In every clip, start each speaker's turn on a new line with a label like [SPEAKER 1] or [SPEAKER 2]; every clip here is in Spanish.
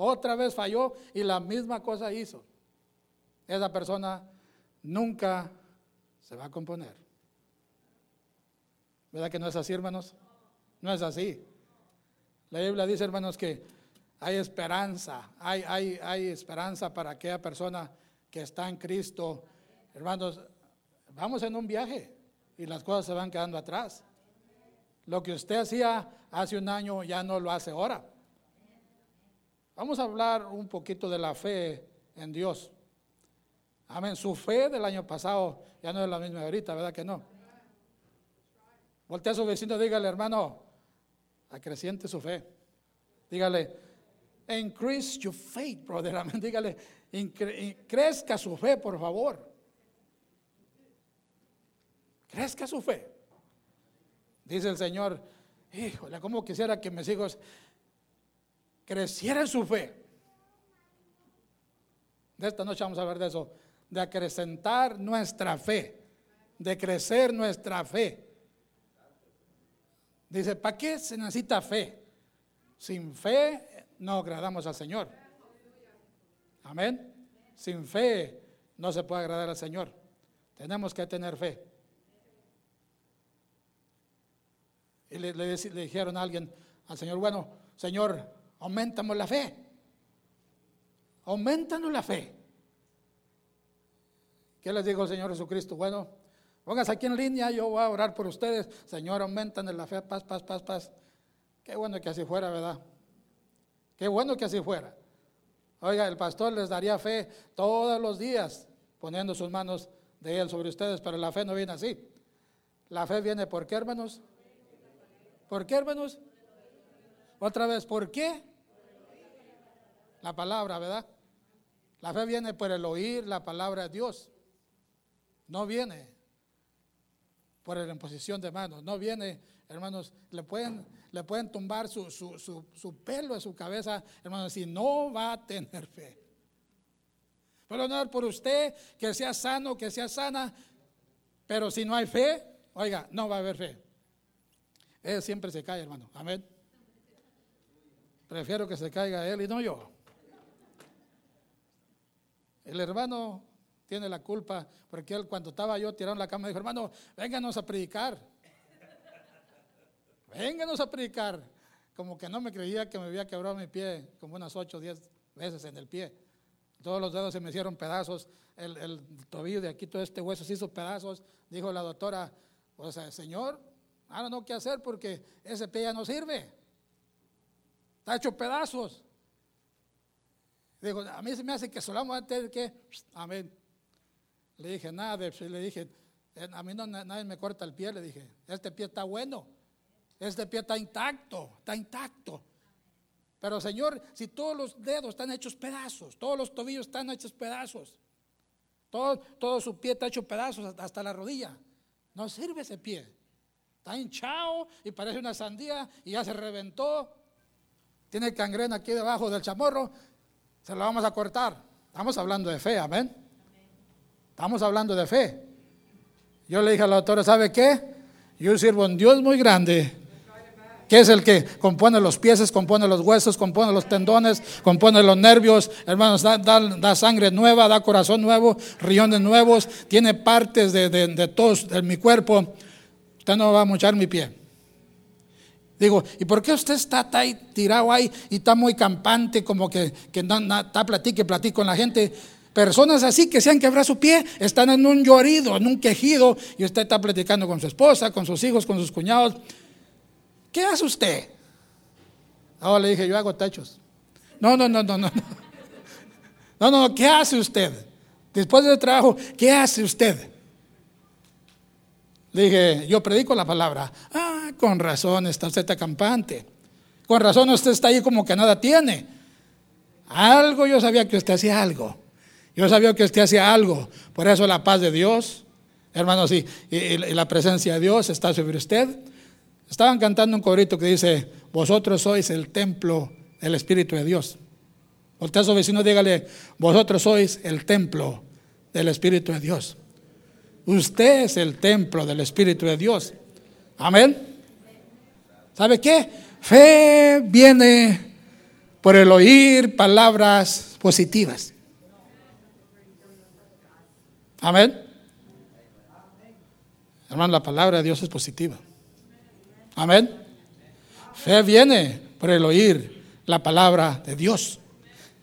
[SPEAKER 1] Otra vez falló y la misma cosa hizo. Esa persona nunca se va a componer. ¿Verdad que no es así, hermanos? No es así. La Biblia dice, hermanos, que hay esperanza, hay, hay, hay esperanza para aquella persona que está en Cristo. Hermanos, vamos en un viaje y las cosas se van quedando atrás. Lo que usted hacía hace un año ya no lo hace ahora. Vamos a hablar un poquito de la fe en Dios. Amén. Su fe del año pasado ya no es la misma ahorita, ¿verdad que no? Voltea a su vecino, dígale, hermano, acreciente su fe. Dígale, increase your faith, brother. Amén. Dígale, crezca su fe, por favor. Crezca su fe. Dice el Señor, híjole, ¿cómo quisiera que mis hijos crecieran su fe? De esta noche vamos a hablar de eso, de acrecentar nuestra fe, de crecer nuestra fe. Dice, ¿para qué se necesita fe? Sin fe no agradamos al Señor. Amén. Sin fe no se puede agradar al Señor. Tenemos que tener fe. Y le, dijeron a alguien, al Señor, bueno, Señor, aumentamos la fe. Aumentanos la fe. ¿Qué les dijo el Señor Jesucristo? Bueno, pónganse aquí en línea, yo voy a orar por ustedes. Señor, aumentan la fe, paz, paz, paz, paz. Qué bueno que así fuera, ¿verdad? Qué bueno que así fuera. Oiga, el pastor les daría fe todos los días, poniendo sus manos de él sobre ustedes, pero la fe no viene así. La fe viene por qué, hermanos? ¿Por qué, hermanos? Otra vez, ¿por qué? La palabra, ¿verdad? La fe viene por el oír la palabra de Dios. No viene por la imposición de manos. No viene, hermanos, le pueden, le pueden tumbar su, su, su, pelo de su cabeza, hermanos, si no va a tener fe. Pero no por usted que sea sano, que sea sana, pero si no hay fe, oiga, no va a haber fe. Él siempre se cae, hermano. Amén. Prefiero que se caiga él y no yo. El hermano tiene la culpa porque él cuando estaba yo tirando la cama dijo, hermano, vénganos a predicar. Vénganos a predicar. Como que no me creía que me había quebrado mi pie como unas 8 o 10 veces en el pie. Todos los dedos se me hicieron pedazos. El, el tobillo de aquí, todo este hueso se hizo pedazos. Dijo la doctora, o sea, Señor, Ahora no qué hacer porque ese pie ya no sirve. Está hecho pedazos. Digo, a mí se me hace que solo vamos a tener que, amén. Le dije, nada, le dije, eh, a mí no, nadie me corta el pie, le dije, este pie está bueno, este pie está intacto, está intacto. Pero Señor, si todos los dedos están hechos pedazos, todos los tobillos están hechos pedazos, todo, todo su pie está hecho pedazos hasta la rodilla, no sirve ese pie. Está hinchado y parece una sandía y ya se reventó. Tiene cangrena aquí debajo del chamorro. Se lo vamos a cortar. Estamos hablando de fe, amén. Estamos hablando de fe. Yo le dije a la doctora, ¿sabe qué? Yo sirvo a un Dios muy grande, que es el que compone los pies, compone los huesos, compone los tendones, compone los nervios, hermanos, da, sangre nueva, da corazón nuevo, riñones nuevos, tiene partes de, de, de todos, mi cuerpo usted no va a mochar mi pie. Digo, ¿y por qué usted está, ahí tirado ahí y está muy campante, como que, que no, está platique, platique con la gente? Personas así que se han quebrado su pie, están en un llorido, en un quejido, y usted está platicando con su esposa, con sus hijos, con sus cuñados. ¿Qué hace usted? Ahora le dije, yo hago techos. No, no, no, no, no. No, no, ¿qué hace usted? Después del trabajo, ¿qué hace usted? Dije, yo predico la palabra. Ah, con razón está usted acampante. Con razón usted está ahí como que nada tiene. Algo yo sabía que usted hacía algo. Yo sabía que usted hacía algo. Por eso la paz de Dios, hermanos, y, y, la presencia de Dios está sobre usted. Estaban cantando un corito que dice, vosotros sois el templo del Espíritu de Dios. Voltea a su vecino, dígale, vosotros sois el templo del Espíritu de Dios. Usted es el templo del Espíritu de Dios. Amén. ¿Sabe qué? Fe viene por el oír palabras positivas. Amén. Hermano, la palabra de Dios es positiva. Amén. Fe viene por el oír la palabra de Dios.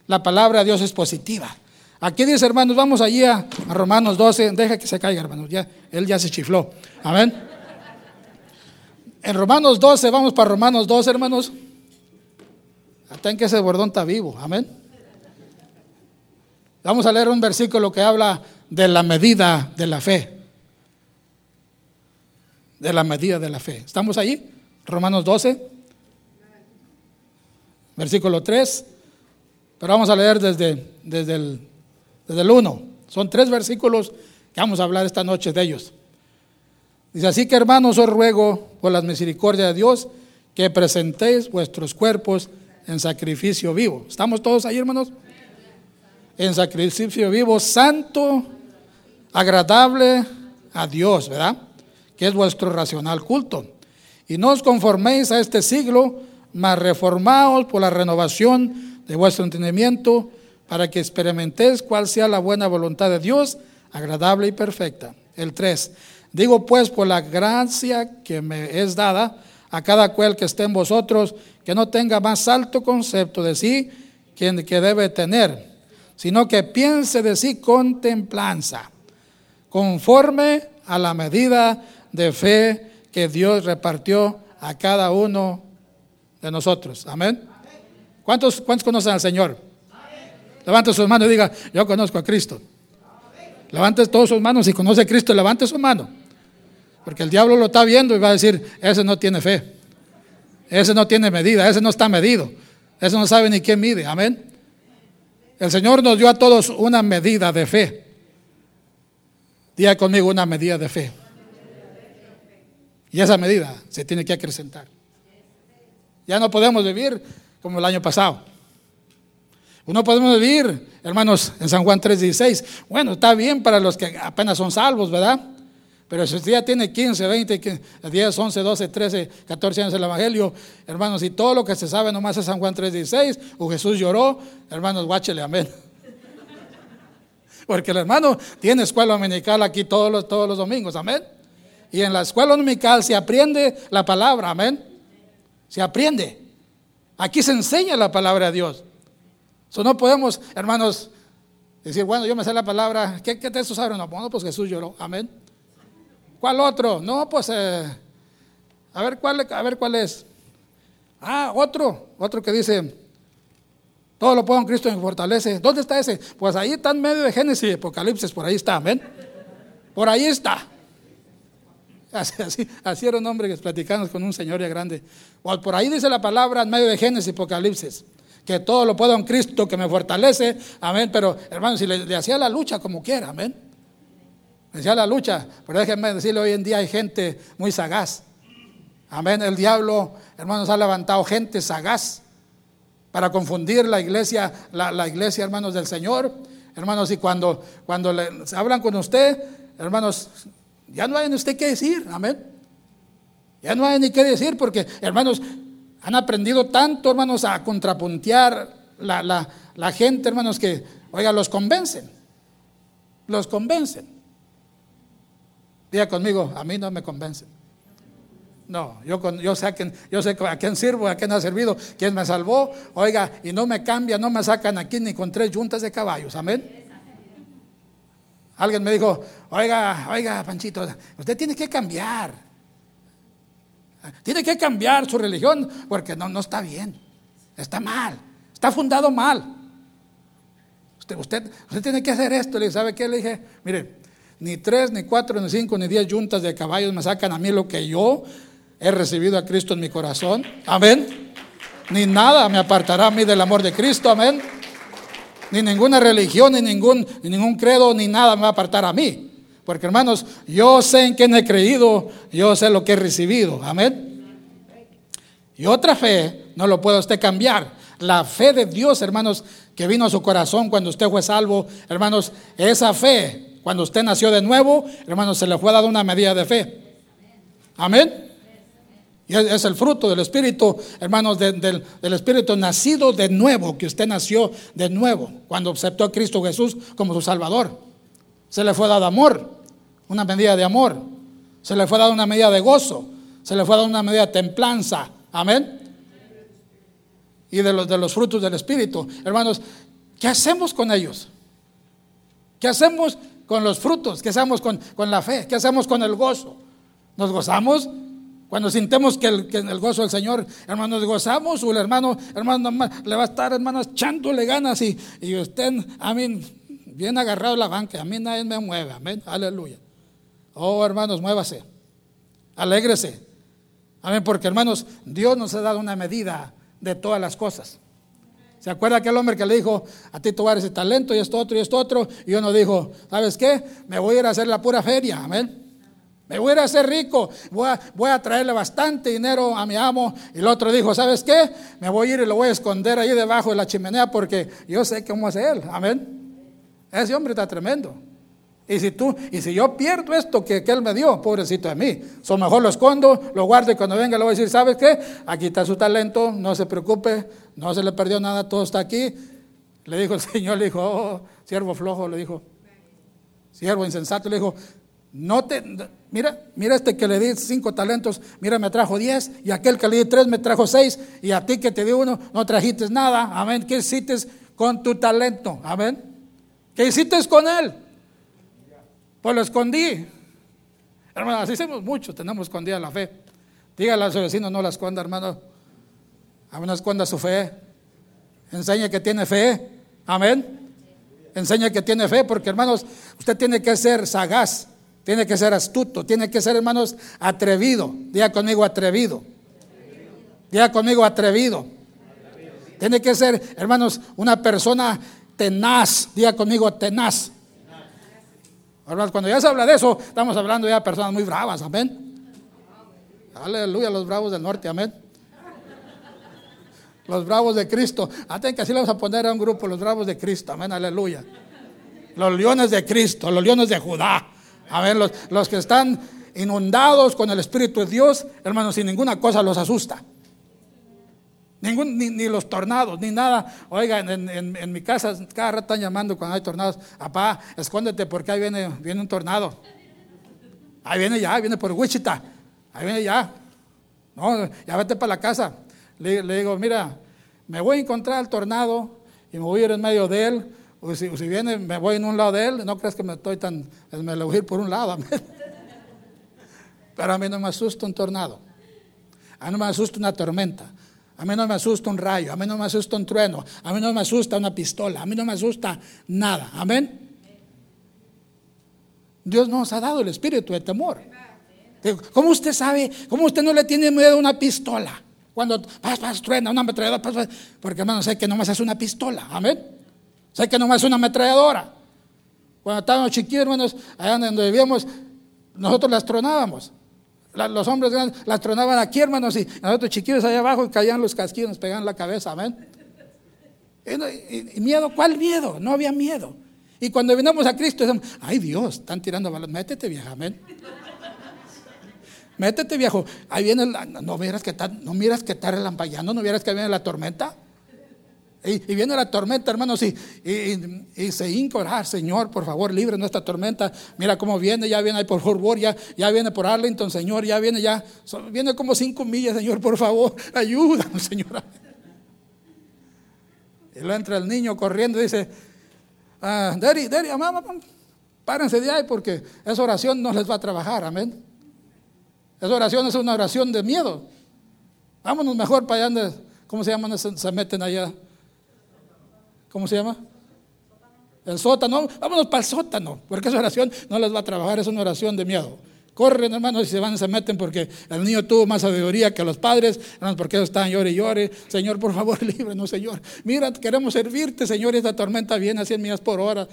[SPEAKER 1] La palabra de Dios es positiva. Aquí dice, hermanos, vamos allí a, Romanos 12. Deja que se caiga, hermanos. Ya, él ya se chifló. Amén. En Romanos 12, vamos para Romanos 12, hermanos. Hasta en que ese bordón está vivo. Amén. Vamos a leer un versículo que habla de la medida de la fe. De la medida de la fe. ¿Estamos ahí? Romanos 12, versículo 3. Pero vamos a leer desde, desde, el, desde el 1. Son tres versículos que vamos a hablar esta noche de ellos. Dice, así que hermanos os ruego por las misericordias de Dios que presentéis vuestros cuerpos en sacrificio vivo. ¿Estamos todos ahí, hermanos? En sacrificio vivo, santo, agradable a Dios, ¿verdad? Que es vuestro racional culto. Y no os conforméis a este siglo, mas reformaos por la renovación de vuestro entendimiento, para que experimentéis cuál sea la buena voluntad de Dios, agradable y perfecta. El 3. Digo pues por la gracia que me es dada a cada cual que esté en vosotros, que no tenga más alto concepto de sí que, debe tener, sino que piense de sí con templanza, conforme a la medida de fe que Dios repartió a cada uno de nosotros. Amén. ¿Cuántos, cuántos conocen al Señor? Levante sus manos y diga, yo conozco a Cristo. Levante todas sus manos, si conoce a Cristo, levante su mano. Porque el diablo lo está viendo y va a decir, ese no tiene fe. Ese no tiene medida, ese no está medido. Ese no sabe ni quién mide. Amén. El Señor nos dio a todos una medida de fe. Diga conmigo una medida de fe. Y esa medida se tiene que acrecentar. Ya no podemos vivir como el año pasado. No podemos vivir, hermanos, en San Juan 3:16. Bueno, está bien para los que apenas son salvos, ¿verdad? Pero si usted ya tiene 15, 20, 10, 11, 12, 13, 14 años el Evangelio, hermanos, y todo lo que se sabe nomás es San Juan 3:16, o Jesús lloró, hermanos, guáchele, amén. Porque el hermano tiene escuela dominical aquí todos los, todos los domingos, amén. Y en la escuela dominical se aprende la palabra, amén. Se aprende. Aquí se enseña la palabra de Dios. So, no podemos, hermanos, decir, bueno, yo me sé la palabra, ¿qué, qué texto saben? No, bueno, pues Jesús lloró, amén. ¿Cuál otro? No, pues, eh, a, ver cuál, a ver cuál es. Ah, otro, otro que dice, todo lo puedo en Cristo me fortalece. ¿Dónde está ese? Pues ahí está en medio de Génesis y Apocalipsis, por ahí está, amén. Por ahí está. Así, así, era un hombre que platicamos con un señor ya grande. O por ahí dice la palabra en medio de Génesis y Apocalipsis. Que todo lo puedo en Cristo que me fortalece. Amén. Pero hermano, si le hacía la lucha como quiera, amén. Decía la lucha, pero déjenme decirle, hoy en día hay gente muy sagaz. Amén. El diablo, hermanos, ha levantado gente sagaz para confundir la iglesia, la, iglesia, hermanos, del Señor. Hermanos, y cuando, cuando le, hablan con usted, hermanos, ya no hay ni usted qué decir. Amén. Ya no hay ni qué decir porque, hermanos, han aprendido tanto, hermanos, a contrapuntear la, la, gente, hermanos, que, oiga, los convencen. Los convencen. Diga conmigo, a mí no me convencen. No, yo, yo, sé a quién, yo sé a quién sirvo, a quién ha servido, quién me salvó. Oiga, y no me cambia, no me sacan aquí ni con tres juntas de caballos. Amén. Alguien me dijo, oiga, oiga, Panchito, usted tiene que cambiar. Tiene que cambiar su religión porque no, no está bien. Está mal. Está fundado mal. Usted, usted, usted tiene que hacer esto. Le ¿sabe qué? Le dije, mire, ni tres, ni cuatro, ni cinco, ni diez juntas de caballos me sacan a mí lo que yo he recibido a Cristo en mi corazón. Amén. Ni nada me apartará a mí del amor de Cristo. Amén. Ni ninguna religión, ni ningún, ni ningún credo, ni nada me va a apartar a mí. Porque hermanos, yo sé en quién he creído, yo sé lo que he recibido. Amén. Y otra fe no lo puede usted cambiar. La fe de Dios, hermanos, que vino a su corazón cuando usted fue salvo, hermanos, esa fe cuando usted nació de nuevo, hermano, se le fue dada una medida de fe. Amén. Y es, el fruto del Espíritu, hermanos, del Espíritu nacido de nuevo, que usted nació de nuevo cuando aceptó a Cristo Jesús como su Salvador. Se le fue dado amor, una medida de amor. Se le fue dado una medida de gozo. Se le fue dado una medida de templanza. Amén. Y de los, de los frutos del Espíritu. Hermanos, ¿qué hacemos con ellos? ¿Qué hacemos con los frutos? ¿Qué hacemos con, con la fe? ¿Qué hacemos con el gozo? ¿Nos gozamos? Cuando sintemos que el, que el, gozo del Señor, hermanos, gozamos, o el hermano, hermano, le va a estar, hermanos, echándole ganas y, y usted, amén, bien agarrado la banca, a mí nadie me mueve, amén, aleluya. Oh, hermanos, muévase, alégrese, amén, porque hermanos, Dios nos ha dado una medida de todas las cosas. ¿Se acuerda aquel hombre que le dijo, a ti tú ese talento y esto otro y esto otro? Y uno dijo, ¿sabes qué? Me voy a ir a hacer la pura feria, amén. Me voy a ir a hacer rico, voy a, voy a, traerle bastante dinero a mi amo. Y el otro dijo, ¿sabes qué? Me voy a ir y lo voy a esconder ahí debajo de la chimenea porque yo sé cómo es él. Amén. Ese hombre está tremendo. Y si tú, y si yo pierdo esto que, que él me dio, pobrecito de mí, so mejor lo escondo, lo guardo y cuando venga le voy a decir, ¿sabes qué? Aquí está su talento, no se preocupe, no se le perdió nada, todo está aquí. Le dijo el Señor, le dijo, oh, siervo flojo, le dijo, siervo insensato, le dijo, no te, mira, mira este que le di cinco talentos, mira, me trajo diez, y aquel que le di tres me trajo seis, y a ti que te di uno, no trajiste nada, amén, ¿qué hiciste con tu talento? Amén, ¿qué hiciste con él? Pues lo escondí. Hermano, así hacemos mucho, tenemos escondida la fe. Dígale a su vecino, no la esconda, hermano. A no esconda su fe. Enseña que tiene fe. Amén. Enseña que tiene fe, porque hermanos, usted tiene que ser sagaz, tiene que ser astuto, tiene que ser, hermanos, atrevido. Diga conmigo, atrevido. Diga conmigo, atrevido. Tiene que ser, hermanos, una persona tenaz. Diga conmigo, tenaz. Cuando ya se habla de eso, estamos hablando ya de personas muy bravas, amén. Aleluya, los bravos del norte, amén. Los bravos de Cristo. Antes que así le vamos a poner a un grupo, los bravos de Cristo, amén, aleluya. Los leones de Cristo, los leones de Judá. Amén, los, los que están inundados con el Espíritu de Dios, hermanos, sin ninguna cosa los asusta ni, los tornados, ni nada. Oiga, en, mi casa cada rato están llamando cuando hay tornados. Apá, escóndete porque ahí viene, viene un tornado. Ahí viene ya, viene por Wichita. Ahí viene ya. No, ya vete para la casa. Le, digo, mira, me voy a encontrar al tornado y me voy a ir en medio de él. O si, viene, me voy en un lado de él. No crees que me estoy tan. Me lo voy a ir por un lado. Pero a mí no me asusta un tornado. A mí no me asusta una tormenta. A mí no me asusta un rayo, a mí no me asusta un trueno, a mí no me asusta una pistola, a mí no me asusta nada. Amén. Dios nos ha dado el espíritu de temor. ¿Cómo usted sabe? ¿Cómo usted no le tiene miedo a una pistola? Cuando pas, pas, truena, una ametralladora, porque hermano, sé que no más es una pistola. Amén. Sé que no más es una ametralladora. Cuando estábamos chiquillos, hermanos, allá donde vivíamos, nosotros las tronábamos los hombres grandes las tronaban aquí, hermanos, y nosotros chiquillos allá abajo caían los casquillos, nos pegaban la cabeza, amén. Y, miedo, ¿cuál miedo? No había miedo. Y cuando vinimos a Cristo, decimos, ay Dios, están tirando balas, métete vieja, amén. Métete viejo, ahí viene, no miras que está, no miras que está relampagueando, no miras que viene la tormenta. Y, viene la tormenta, hermanos, y, y, se hinca Señor, por favor, libre nuestra tormenta. Mira cómo viene, ya viene ahí por Fort ya, viene por Arlington, Señor, ya viene, ya, viene como cinco millas, Señor, por favor, ayúdanos, Señor. Y lo entra el niño corriendo y dice, ah, Daddy, Daddy, mamá, párense de ahí porque esa oración no les va a trabajar, amén. Esa oración es una oración de miedo. Vámonos mejor para allá ¿cómo se llaman? se meten allá ¿cómo se llama? El sótano, vámonos para el sótano, porque esa oración no les va a trabajar, es una oración de miedo. Corren, hermanos, y se van, se meten porque el niño tuvo más sabiduría que los padres, hermanos, porque ellos están llore y llore. Señor, por favor, líbrenos, Señor. Mira, queremos servirte, Señor, y esta tormenta viene a 100 millas por hora.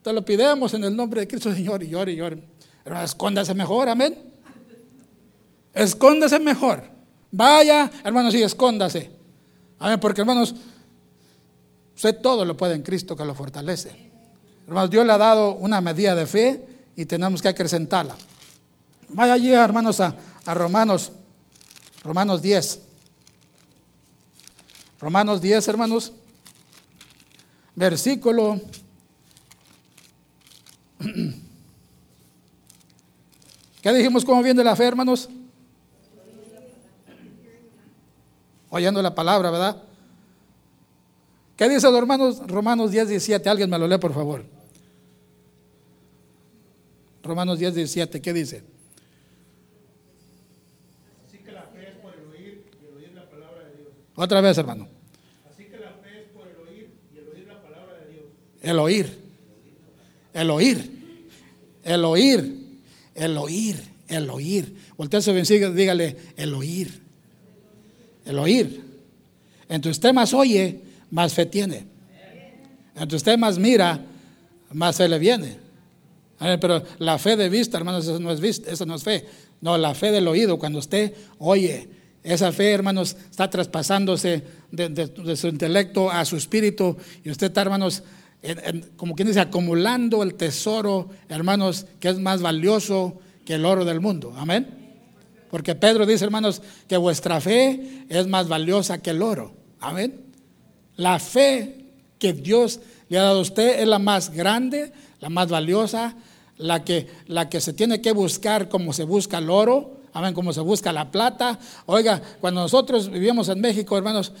[SPEAKER 1] Te lo pidemos en el nombre de Cristo, Señor, y llore y llore. Pero escóndase mejor, amén. Escóndase mejor. Vaya, hermanos, y escóndase. Amén, porque hermanos, Usted todo lo puede en Cristo que lo fortalece. Hermanos, Dios le ha dado una medida de fe y tenemos que acrecentarla. Vaya allí, hermanos, a, Romanos, Romanos 10. Romanos 10, hermanos. Versículo. ¿Qué dijimos cómo viene la fe, hermanos? Oyendo la palabra, ¿verdad? ¿Qué dice los hermanos? Romanos 10, 17. Alguien me lo lee, por favor. Romanos 10, 17. ¿Qué dice?
[SPEAKER 2] Así que la fe es por el oír y el oír la palabra de Dios.
[SPEAKER 1] Otra vez, hermano.
[SPEAKER 2] Así que la fe es por el oír y el oír la palabra de Dios.
[SPEAKER 1] El oír. El oír. El oír. El oír. El oír. Voltea su vencido dígale, el oír. El oír. Entre usted más oye, más fe tiene. Entre usted más mira, más fe le viene. Pero la fe de vista, hermanos, eso no es vista, eso no es fe. No, la fe del oído, cuando usted oye, esa fe, hermanos, está traspasándose de, su intelecto a su espíritu. Y usted está, hermanos, como quien dice, acumulando el tesoro, hermanos, que es más valioso que el oro del mundo. Amén. Porque Pedro dice, hermanos, que vuestra fe es más valiosa que el oro. Amén. La fe que Dios le ha dado a usted es la más grande, la más valiosa, la que, la que se tiene que buscar como se busca el oro, amén, como se busca la plata. Oiga, cuando nosotros vivíamos en México, hermanos,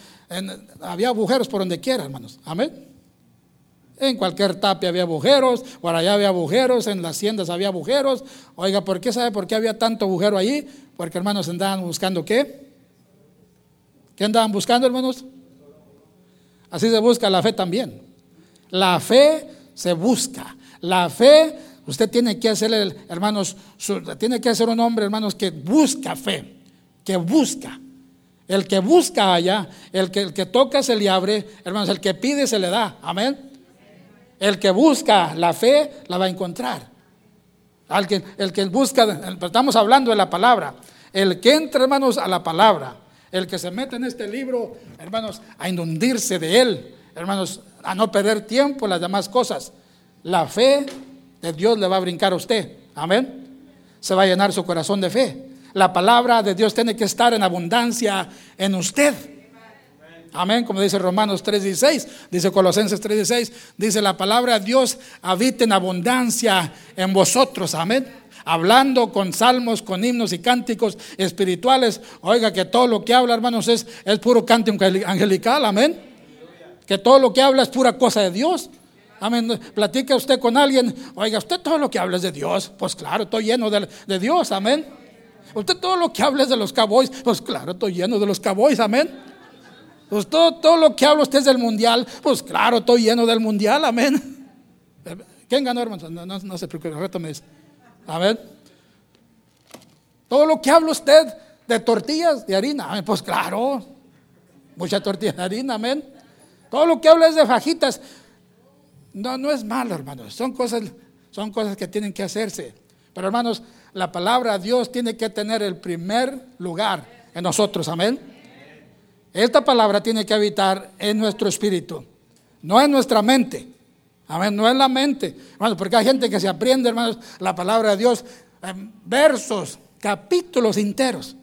[SPEAKER 1] había agujeros por donde quiera, hermanos, amén. En cualquier tapia había agujeros, por allá había agujeros, en las haciendas había agujeros. Oiga, ¿por qué sabe por qué había tanto agujero allí? Porque hermanos andaban buscando qué? ¿Qué andaban buscando, hermanos? Así se busca la fe también. La fe se busca. La fe, usted tiene que hacer, hermanos, tiene que ser un hombre, hermanos, que busca fe, que busca. El que busca allá, el que, el que toca se le abre, hermanos, el que pide se le da. Amén. El que busca la fe la va a encontrar. Al que, el que busca, estamos hablando de la palabra. El que entra, hermanos, a la palabra el que se mete en este libro, hermanos, a inundirse de él, hermanos, a no perder tiempo en las demás cosas. La fe de Dios le va a brincar a usted. Amén. Se va a llenar su corazón de fe. La palabra de Dios tiene que estar en abundancia en usted. Amén, como dice Romanos 3:16, dice Colosenses 3:16, dice la palabra de Dios habita en abundancia en vosotros. Amén hablando con salmos, con himnos y cánticos espirituales. Oiga, que todo lo que habla, hermanos, es, es puro cántico angelical, amén. Que todo lo que habla es pura cosa de Dios. Amén. Platica usted con alguien, oiga, usted todo lo que habla es de Dios. Pues claro, estoy lleno de, de Dios, amén. Usted todo lo que habla es de los cowboys, pues claro, estoy lleno de los cowboys, amén. Pues todo, todo lo que habla usted es del mundial, pues claro, estoy lleno del mundial, amén. ¿Quién ganó, hermanos? No, no, no se preocupe, reto me dice. A ver. Todo lo que habla usted de tortillas de harina, pues claro, mucha tortilla de harina, amén. Todo lo que habla es de fajitas. No, no es malo, hermanos. Son cosas, son cosas que tienen que hacerse. Pero hermanos, la palabra Dios tiene que tener el primer lugar en nosotros, amén. Esta palabra tiene que habitar en nuestro espíritu, no en nuestra mente. Amén, no es la mente. Hermanos, porque hay gente que se aprende, hermanos, la palabra de Dios en versos, capítulos enteros.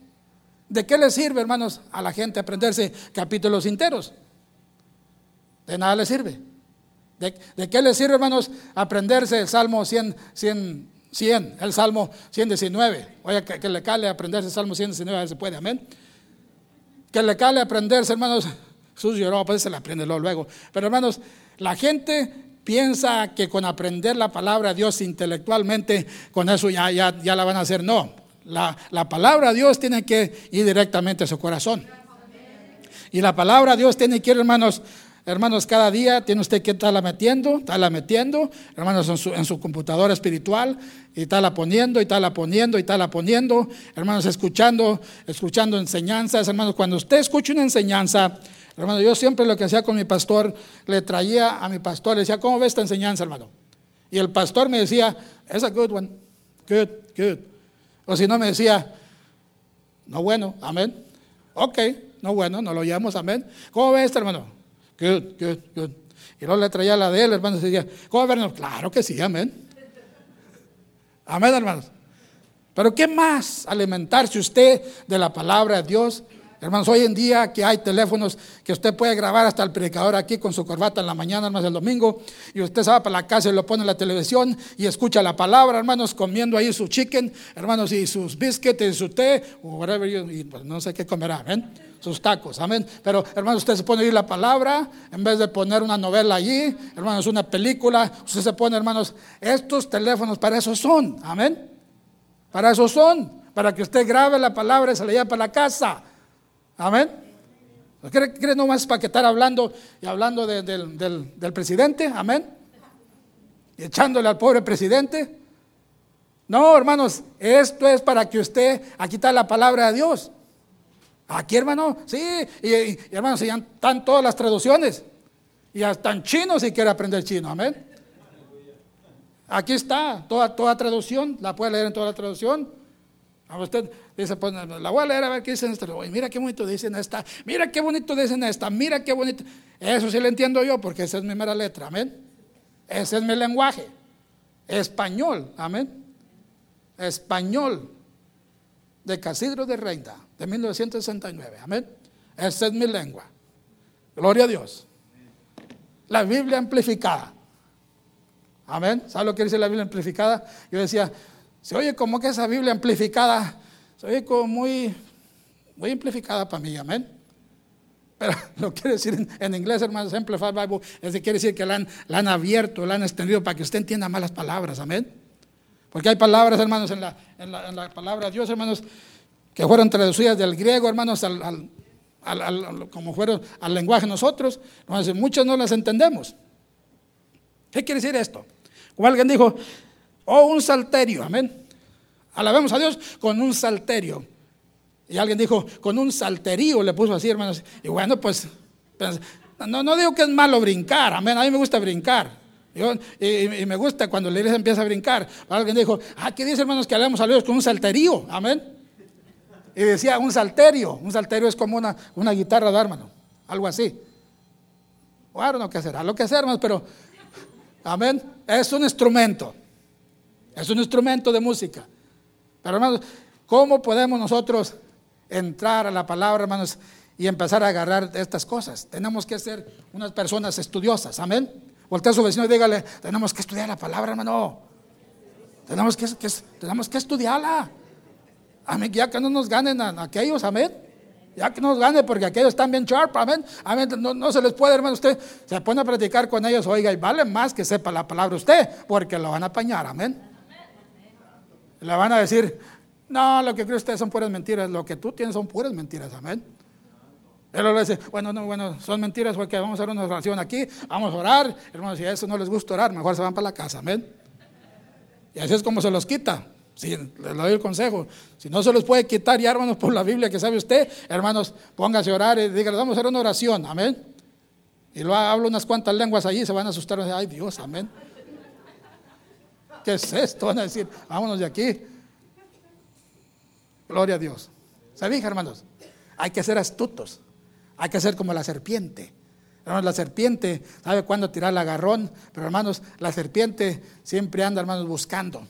[SPEAKER 1] ¿De qué le sirve, hermanos, a la gente aprenderse capítulos enteros? De nada le sirve. ¿De, qué le sirve, hermanos, aprenderse el Salmo 100, 100, 100 el Salmo 119? Oye, que, le cale aprenderse el Salmo 119, a ver si puede, amén. Que le cale aprenderse, hermanos, Jesús lloró, pues se le aprende luego. Pero, hermanos, la gente piensa que con aprender la palabra de Dios intelectualmente, con eso ya, ya, ya la van a hacer. No, la, la, palabra de Dios tiene que ir directamente a su corazón. Y la palabra de Dios tiene que ir, hermanos, hermanos, cada día tiene usted que estarla metiendo, estarla metiendo, hermanos, en su, en su computadora espiritual, y estarla poniendo, y estarla poniendo, y estarla poniendo, hermanos, escuchando, escuchando enseñanzas, hermanos, cuando usted escucha una enseñanza, Hermano, yo siempre lo que hacía con mi pastor, le traía a mi pastor, le decía, ¿cómo ves esta enseñanza, hermano? Y el pastor me decía, es a good one, good, good. O si no me decía, no bueno, amén. Ok, no bueno, no lo llamamos, amén. ¿Cómo ves este, hermano? Good, good, good. Y luego le traía la de él, hermano, y decía, ¿cómo ves? Claro que sí, amén. Amén, hermanos. Pero ¿qué más alimentarse usted de la palabra de Dios? Hermanos, hoy en día que hay teléfonos que usted puede grabar hasta el predicador aquí con su corbata en la mañana, hermanos, el domingo, y usted se va para la casa y lo pone en la televisión y escucha la palabra, hermanos, comiendo ahí su chicken, hermanos, y sus biscuits y su té, o whatever, y pues, no sé qué comerá, amén, sus tacos, amén. Pero, hermanos, usted se pone ahí la palabra, en vez de poner una novela allí, hermanos, una película, usted se pone, hermanos, estos teléfonos para eso son, amén. Para eso son, para que usted grabe la palabra y se la lleve para la casa. Amén. ¿Cree, cree nomás para que estar hablando y hablando del, presidente? Amén. Y echándole al pobre presidente. No, hermanos, esto es para que usted, aquí está la palabra de Dios. Aquí, hermano, sí, y, hermanos, ya están todas las traducciones. Y hasta en chino si quiere aprender chino, amén. Aquí está, toda, toda traducción, la puede leer en toda la traducción. A usted dice, pues la voy a leer a ver qué dicen esta. mira qué bonito dicen esta, mira qué bonito dicen esta, mira qué bonito. Eso sí lo entiendo yo porque esa es mi mera letra, amén. Ese es mi lenguaje. Español, amén. Español de Casidro de Reina, de 1969, amén. Esa es mi lengua. Gloria a Dios. La Biblia amplificada. Amén. ¿Sabe lo que dice la Biblia amplificada? Yo decía, se oye como que esa Biblia amplificada, oye como muy, muy amplificada para mí, amén. Pero lo quiere decir en, inglés, hermanos, Amplified Bible, es decir, quiere decir que la han, la han, abierto, la han extendido para que usted entienda más las palabras, amén. Porque hay palabras, hermanos, en la, en la, en la palabra de Dios, hermanos, que fueron traducidas del griego, hermanos, al, al, al, como fueron al lenguaje nosotros. Entonces, muchas no las entendemos. ¿Qué quiere decir esto? Como alguien dijo, o un salterio, amén. Alabemos a Dios con un salterio. Y alguien dijo, con un salterío le puso así, hermanos. Y bueno, pues, pues no, no digo que es malo brincar, amén. A mí me gusta brincar. y, me gusta cuando la iglesia empieza a brincar. Alguien dijo, aquí dice, hermanos, que alabemos a Dios con un salterío, amén. Y decía, un salterio. Un salterio es como una, una guitarra de hermano, algo así. Bueno, no, ¿qué será? Lo que sea, hermanos, pero, amén, es un instrumento. Es un instrumento de música. Pero hermanos, ¿cómo podemos nosotros entrar a la palabra, hermanos, y empezar a agarrar estas cosas? Tenemos que ser unas personas estudiosas, amén. Voltea a su vecino y dígale, tenemos que estudiar la palabra, hermano. Tenemos que, tenemos que estudiarla. Amén, ya que no nos ganen a, aquellos, amén. Ya que no nos gane porque aquellos están bien sharp, amén. amén. No, no, se les puede, hermano, usted se pone a practicar con ellos, oiga, y vale más que sepa la palabra usted, porque lo van a apañar, amén. Le van a decir, no, lo que cree usted son puras mentiras, lo que tú tienes son puras mentiras, amén. Él le dice, bueno, no, bueno, son mentiras porque vamos a hacer una oración aquí, vamos a orar. Hermanos, si a eso no les gusta orar, mejor se van para la casa, amén. Y así es como se los quita. Si le doy el consejo. Si no se los puede quitar ya, hermanos, por la Biblia que sabe usted, hermanos, póngase a orar y dígale, vamos a hacer una oración, amén. Y lo hablo unas cuantas lenguas allí, se van a asustar, ay Dios, amén. ¿Qué es esto? Van a decir, vámonos de aquí. Gloria a Dios. ¿Saben, hermanos? Hay que ser astutos. Hay que ser como la serpiente. Hermanos, la serpiente sabe cuándo tirar el agarrón, pero hermanos, la serpiente siempre anda, hermanos, buscando.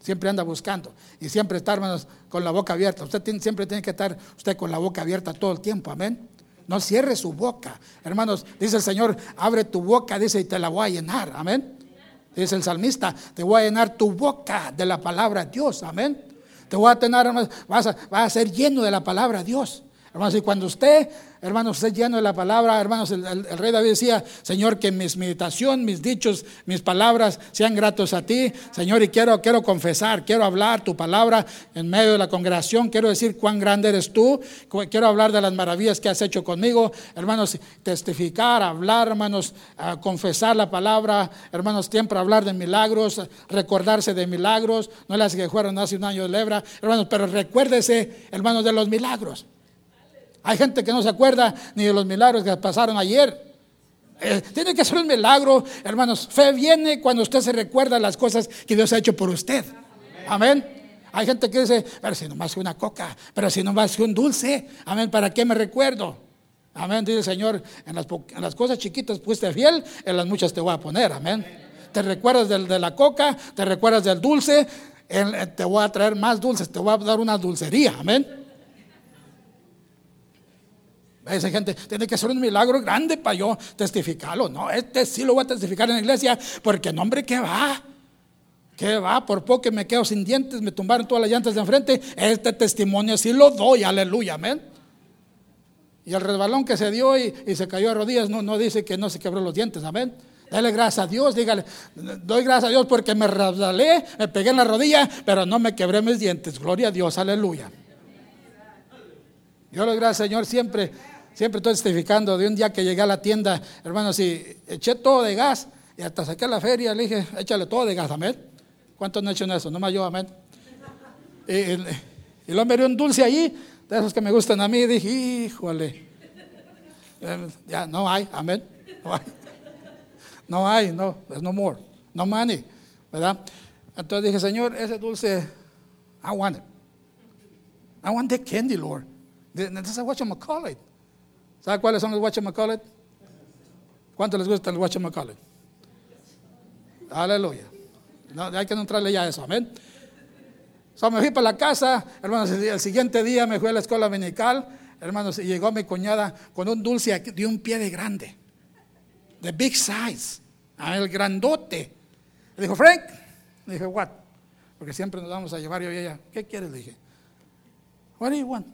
[SPEAKER 1] Siempre anda buscando. Y siempre está, hermanos, con la boca abierta. Usted siempre tiene que estar usted con la boca abierta todo el tiempo. Amén. No cierre su boca. Hermanos, dice el Señor, abre tu boca, dice, y te la voy a llenar. Amén. Dice el salmista, te voy a llenar tu boca de la palabra de Dios, amén. Te voy a tener, vas a, vas a ser lleno de la palabra de Dios. Hermanos, y cuando usted Hermanos, usted lleno de la palabra, hermanos, el, rey David decía, Señor, que mis meditación, mis dichos, mis palabras sean gratos a ti. Señor, y quiero, quiero confesar, quiero hablar tu palabra en medio de la congregación, quiero decir cuán grande eres tú, quiero hablar de las maravillas que has hecho conmigo. Hermanos, testificar, hablar, hermanos, confesar la palabra, hermanos, siempre hablar de milagros, recordarse de milagros, no las que fueron hace un año de lebra, hermanos, pero recuérdese, hermanos, de los milagros. Hay gente que no se acuerda ni de los milagros que pasaron ayer. Eh, tiene que ser un milagro, hermanos. Fe viene cuando usted se recuerda las cosas que Dios ha hecho por usted. Amén. Hay gente que dice, pero si no más que una coca, pero si no más que un dulce, amén, ¿para qué me recuerdo? Amén, dice el Señor, en las, en cosas chiquitas fuiste fiel, en las muchas te voy a poner, amén. Te recuerdas de la coca, te recuerdas del dulce, eh, te voy a traer más dulces, te voy a dar una dulcería, amén. Esa gente tiene que ser un milagro grande para yo testificarlo. No, este sí lo voy a testificar en la iglesia, porque no, hombre, ¿qué va? ¿Qué va? Por poco que me quedo sin dientes, me tumbaron todas las llantas de enfrente. Este testimonio sí lo doy, aleluya, amén. Y el resbalón que se dio y, se cayó a rodillas no, no dice que no se quebró los dientes, amén. Dale gracias a Dios, dígale, doy gracias a Dios porque me resbalé, me pegué en la rodilla, pero no me quebré mis dientes. Gloria a Dios, aleluya. Yo le doy gracias, Señor, siempre, siempre estoy testificando de un día que llegué a la tienda, hermano, si eché todo de gas y hasta saqué la feria, le dije, échale todo de gas, amén. ¿Cuántos no eso? No me yo, amén. Y, y, y luego me dio un dulce allí, de esos que me gustan a mí, y dije, híjole, ya no hay, amén. No hay. No hay, no, there's no more, no money, ¿verdad? Entonces dije, Señor, ese dulce, I want it. I want the candy, Lord. This is whatchamacallit. ¿Sabe cuáles son los whatchamacallit? ¿Cuánto les gusta el whatchamacallit? Aleluya. No, hay que no entrarle ya a eso, amén. So, me fui para la casa, hermanos, el siguiente día me fui a la escuela dominical, hermanos, y llegó mi cuñada con un dulce de un pie de grande the big size, el grandote. Le dijo, Frank, le dije, what? Porque siempre nos vamos a llevar yo y ella, ¿qué quieres? Le dije, what do you want?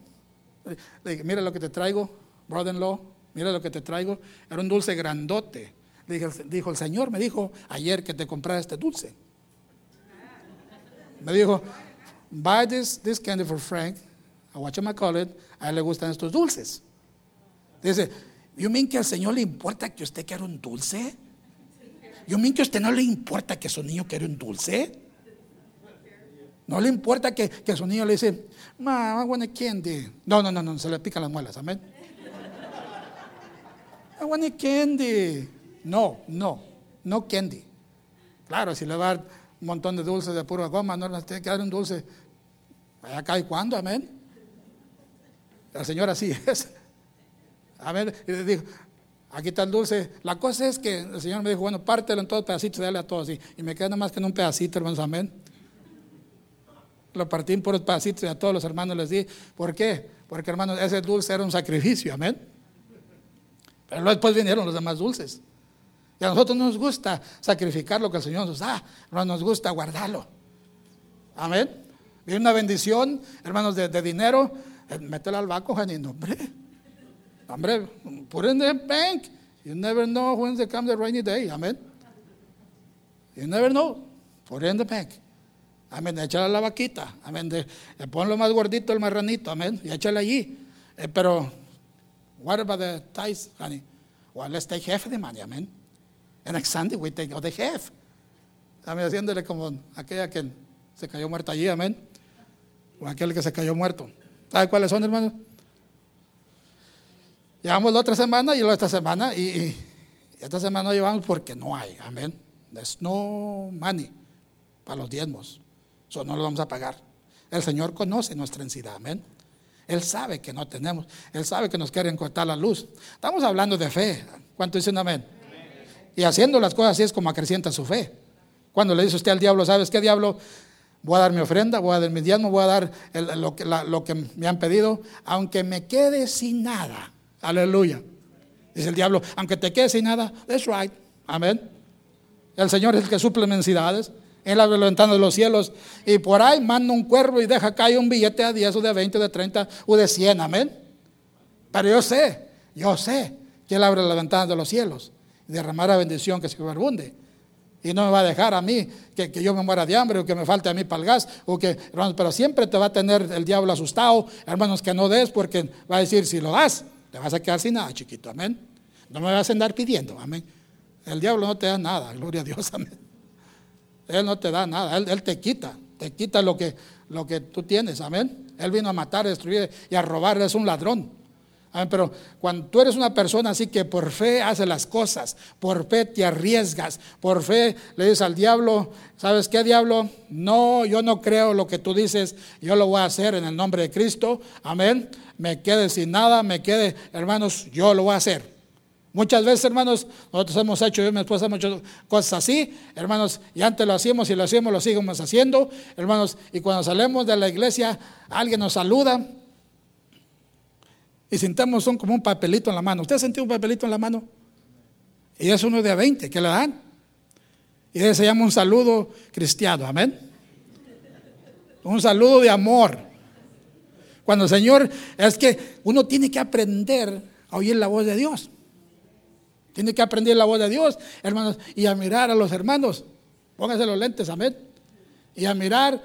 [SPEAKER 1] Le dije, mira lo que te traigo, brother-in-law, mira lo que te traigo. Era un dulce grandote. Dijo, el Señor me dijo ayer que te comprara este dulce. Me dijo, buy this, this candy for Frank, a watch him call it, a él le gustan estos dulces. Dice, ¿Yo mean que al Señor le importa que usted quiera un dulce? ¿Yo mean que a usted no le importa que su niño quiera un dulce? No le importa que, que su niño le dice, Mama, I want candy. No, no, no, no, se le pican las muelas, amén. I want a candy. No, no, no candy. Claro, si le va a dar un montón de dulces de pura goma, no le tiene que dar un dulce. Acá y cuando, amén. La señora sí es. A ver, y le dijo, aquí está el dulce. La cosa es que el Señor me dijo, bueno, pártelo en todos pedacitos dale a todos. Y, y me queda nada más que en un pedacito, hermanos, amén. Lo partí por los pedacitos y a todos los hermanos les di. ¿Por qué? Porque, hermanos, ese dulce era un sacrificio, amén. Después vinieron los demás dulces. Y a nosotros nos gusta sacrificar lo que el Señor nos da, hermanos, nos gusta guardarlo. Amén. Viene una bendición, hermanos, de, dinero, eh, métela al banco, Janino, hombre. Hombre, put it in the bank. You never know when there comes a rainy day. Amén. You never know. Put it in the bank. Amén. Échale a la vaquita. Amén. De, ponlo más gordito el marranito. Amén. Y échale allí. Eh, pero, what about the tithes, honey? Well, let's take half of the money. Amén. And next Sunday we take the half. Amén. Haciéndole como aquella que se cayó muerta allí. Amén. O aquel que se cayó muerto. ¿Sabe cuáles son, hermanos? Llevamos la otra semana y la otra semana y, esta semana no llevamos porque no hay, amén. There's no money para los diezmos. Eso no lo vamos a pagar. El Señor conoce nuestra ansiedad, amén. Él sabe que no tenemos. Él sabe que nos quieren cortar la luz. Estamos hablando de fe. ¿Cuánto dicen amén? Y haciendo las cosas así es como acrecienta su fe. Cuando le dice usted al diablo, ¿sabes qué diablo? Voy a dar mi ofrenda, voy a dar mi diezmo, voy a dar lo, que, lo que me han pedido, aunque me quede sin nada. Aleluya. Dice el diablo, aunque te quedes sin nada, that's right. Amén. El Señor es el que suple mensidades. Abre la ventana de los cielos y por ahí manda un cuervo y deja caer un billete de 10 o de 20 o de 30 o de 100. Amén. Pero yo sé, yo sé que Él abre la ventana de los cielos y derramará bendición que se abunde. Y no me va a dejar a mí que, yo me muera de hambre o que me falte a mí para el gas. O que, pero siempre te va a tener el diablo asustado, hermanos, que no des porque va a decir, si lo das, te vas a quedar sin nada, chiquito, amén. No me vas a andar pidiendo, amén. El diablo no te da nada, gloria a Dios, amén. Él no te da nada, él, te quita, te quita lo que, lo que tú tienes, amén. Él vino a matar, a destruir y a robar, es un ladrón. Amén, pero cuando tú eres una persona así que por fe hace las cosas, por fe te arriesgas, por fe le dices al diablo, ¿sabes qué diablo? No, yo no creo lo que tú dices, yo lo voy a hacer en el nombre de Cristo, amén me quede sin nada, me quede, hermanos, yo lo voy a hacer. Muchas veces, hermanos, nosotros hemos hecho, yo y mi esposa hecho cosas así, hermanos, y antes lo hacíamos y lo hacíamos, lo seguimos haciendo, hermanos, y cuando salimos de la iglesia, alguien nos saluda y sintamos un, como un papelito en la mano. ¿Usted ha sentido un papelito en la mano? Y es uno de 20 que le dan. Y ese se llama un saludo cristiano, amén. Un saludo de amor. Cuando el Señor, es que uno tiene que aprender a oír la voz de Dios. Tiene que aprender la voz de Dios, hermanos, y a mirar a los hermanos. Pónganse los lentes, amén. Y a mirar,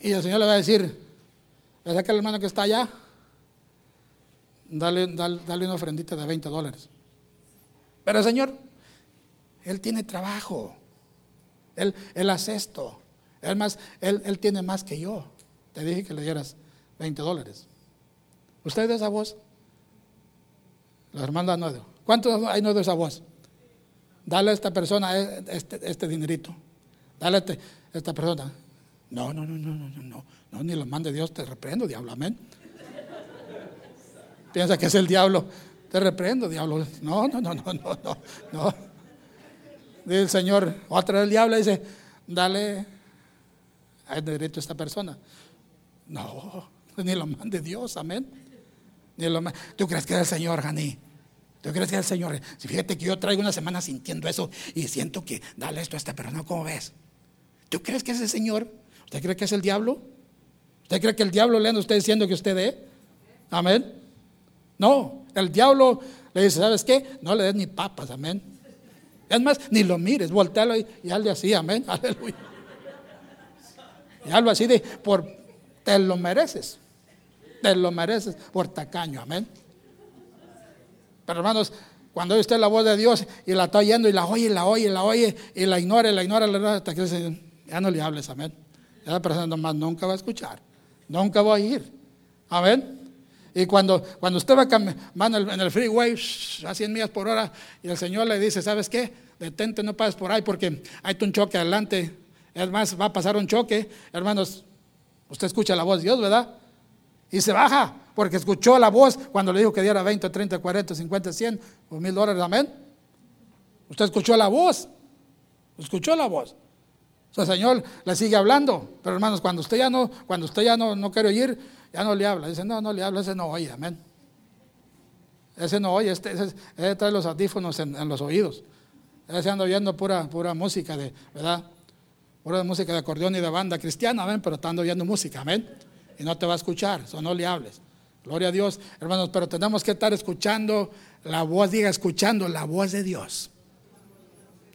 [SPEAKER 1] y el Señor le va a decir, ¿ves aquel hermano que está allá? Dale, dale, dale una ofrendita de 20 dólares. Pero el Señor, Él tiene trabajo. Él, él hace esto. Además, él, él tiene más que yo. Te dije que le dieras 20 dólares. ¿Usted de esa voz? La hermana no. ¿Cuántos hay no de esa voz? Dale a esta persona este, este dinerito. Dale a este, esta persona. No, no, no, no, no, no, no, ni lo mande Dios, te reprendo, diablo, amén. Piensa que es el diablo, te reprendo, diablo. No, no, no, no, no, no, no. Dice el Señor, otra vez el diablo dice, dale a dinerito a esta persona. No, ni lo mande Dios, amén. Ni lo ¿Tú crees que es el Señor, Janí? ¿Tú crees que es el Señor? Fíjate que yo traigo una semana sintiendo eso y siento que dale esto a esta persona, ¿cómo ves? ¿Tú crees que es el Señor? ¿Usted cree que es el diablo? ¿Usted cree que el diablo le anda usted diciendo que usted es? Amén. No, el diablo le dice, ¿sabes qué? No le des ni papas, amén. Es más, ni lo mires, voltealo y, y hazle así, amén. Aleluya. Y algo así de, por, te lo mereces. Te lo mereces por tacaño, amén. Pero hermanos, cuando oye usted la voz de Dios y la está oyendo y la oye, la oye, la oye, y la ignora, y la ignora, la ignora, hasta que dice, ya no le hables, amén. La persona nomás nunca va a escuchar, nunca va a oír, amén. Y cuando, cuando usted va caminando en el freeway a 100 millas por hora y el Señor le dice, ¿sabes qué? Detente, no pases por ahí porque hay un choque adelante. Es más, va a pasar un choque. Hermanos, usted escucha la voz de Dios, ¿verdad? Y se baja porque escuchó la voz cuando le dijo que diera 20, 30, 40, 50, 100 o mil dólares, amén. Usted escuchó la voz, escuchó la voz. O Señor le sigue hablando, pero hermanos, cuando usted ya no, cuando usted ya no, no quiere oír, ya no le habla. Dice, no, no le habla, ese no oye, amén. Ese no oye, este, ese, trae los audífonos en, los oídos. Ese anda oyendo pura, pura música de, ¿verdad? Pura música de acordeón y de banda cristiana, amén, pero está oyendo música, amén. Y no te va a escuchar, eso no le hables. Gloria a Dios, hermanos, pero tenemos que estar escuchando la voz, diga, escuchando la voz de Dios.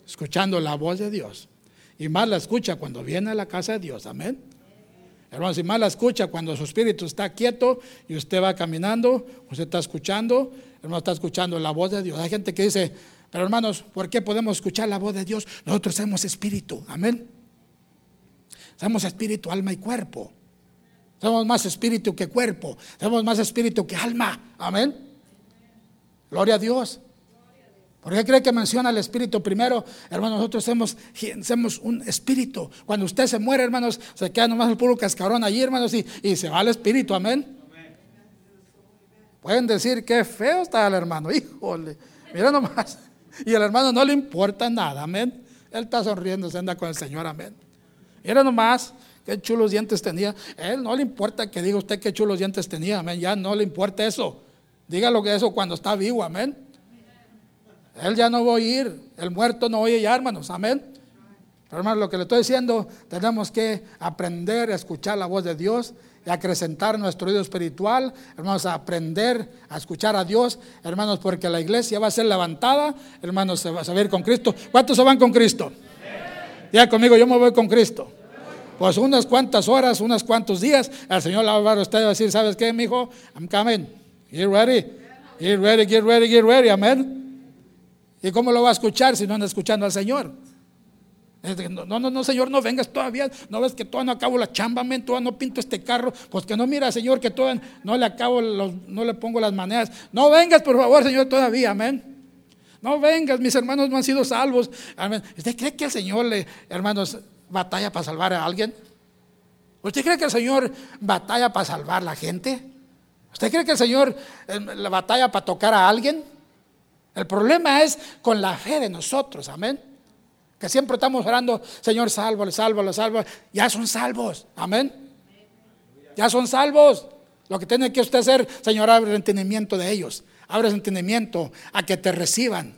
[SPEAKER 1] Escuchando la voz de Dios. Y más la escucha cuando viene a la casa de Dios, amén. Hermanos, si más la escucha cuando su espíritu está quieto y usted va caminando, usted está escuchando, hermano, está escuchando la voz de Dios. Hay gente que dice, pero hermanos, ¿por qué podemos escuchar la voz de Dios? Nosotros somos espíritu, amén. Somos espíritu, alma y cuerpo. Somos más espíritu que cuerpo. Somos más espíritu que alma, amén. Gloria a Dios. ¿Por qué cree que menciona el espíritu primero? Hermanos, nosotros somos, somos un espíritu. Cuando usted se muere, hermanos, se queda nomás el puro cascarón allí, hermanos, y, y se va el espíritu, amén. Pueden decir que feo está el hermano, híjole, mira nomás. Y el hermano no le importa nada, amén. Él está sonriendo, se anda con el Señor, amén. Mira nomás, qué chulos dientes tenía. él no le importa que diga usted qué chulos dientes tenía, amén. Ya no le importa eso. Dígalo que eso cuando está vivo, amén. Él ya no va a oír, el muerto no oye ya, hermanos, amén. Pero hermanos, lo que le estoy diciendo, tenemos que aprender a escuchar la voz de Dios y acrecentar nuestro oído espiritual, hermanos, aprender a escuchar a Dios, hermanos, porque la iglesia va a ser levantada, hermanos, se va a ir con Cristo. ¿Cuántos se van con Cristo? Ya conmigo, yo me voy con Cristo. Pues unas cuantas horas, unos cuantos días, el Señor le va a usted a decir, ¿sabes qué, mi hijo? I'm coming. Get ready. Get ready, get ready, get ready. Amén. ¿Y cómo lo va a escuchar si no anda escuchando al Señor? No, no, no, Señor, no vengas todavía. No ves que todavía no acabo la chamba, men, todavía no pinto este carro. Pues que no mira, Señor, que todavía no le acabo, no le pongo las maneras. No vengas, por favor, Señor, todavía, amén. No vengas, mis hermanos no han sido salvos. Amén. ¿Usted cree que el Señor, le, hermanos, batalla para salvar a alguien? ¿Usted cree que el Señor batalla para salvar a la gente? ¿Usted cree que el Señor eh, la batalla para tocar a alguien? El problema es con la fe de nosotros, amén. Que siempre estamos orando, Señor, salvo, salvo, salvo. Ya son salvos, amén. Ya son salvos. Lo que tiene que usted hacer, Señor, abre el entendimiento de ellos. Abre el entendimiento a que te reciban.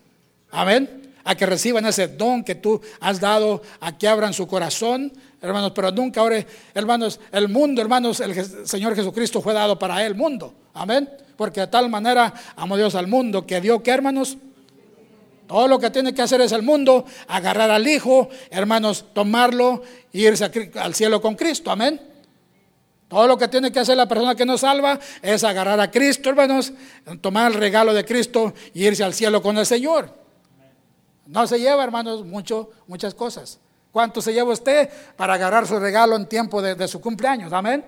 [SPEAKER 1] Amén. A que reciban ese don que tú has dado, a que abran su corazón, hermanos. Pero nunca ahora, hermanos, el mundo, hermanos, el Señor Jesucristo fue dado para el mundo. Amén. Porque de tal manera amó Dios al mundo que dio que, hermanos, todo lo que tiene que hacer es el mundo, agarrar al Hijo, hermanos, tomarlo e irse al cielo con Cristo. Amén. Todo lo que tiene que hacer la persona que nos salva es agarrar a Cristo, hermanos, tomar el regalo de Cristo y irse al cielo con el Señor. No se lleva, hermanos, mucho, muchas cosas. ¿Cuánto se lleva usted para agarrar su regalo en tiempo de, su cumpleaños? Amén.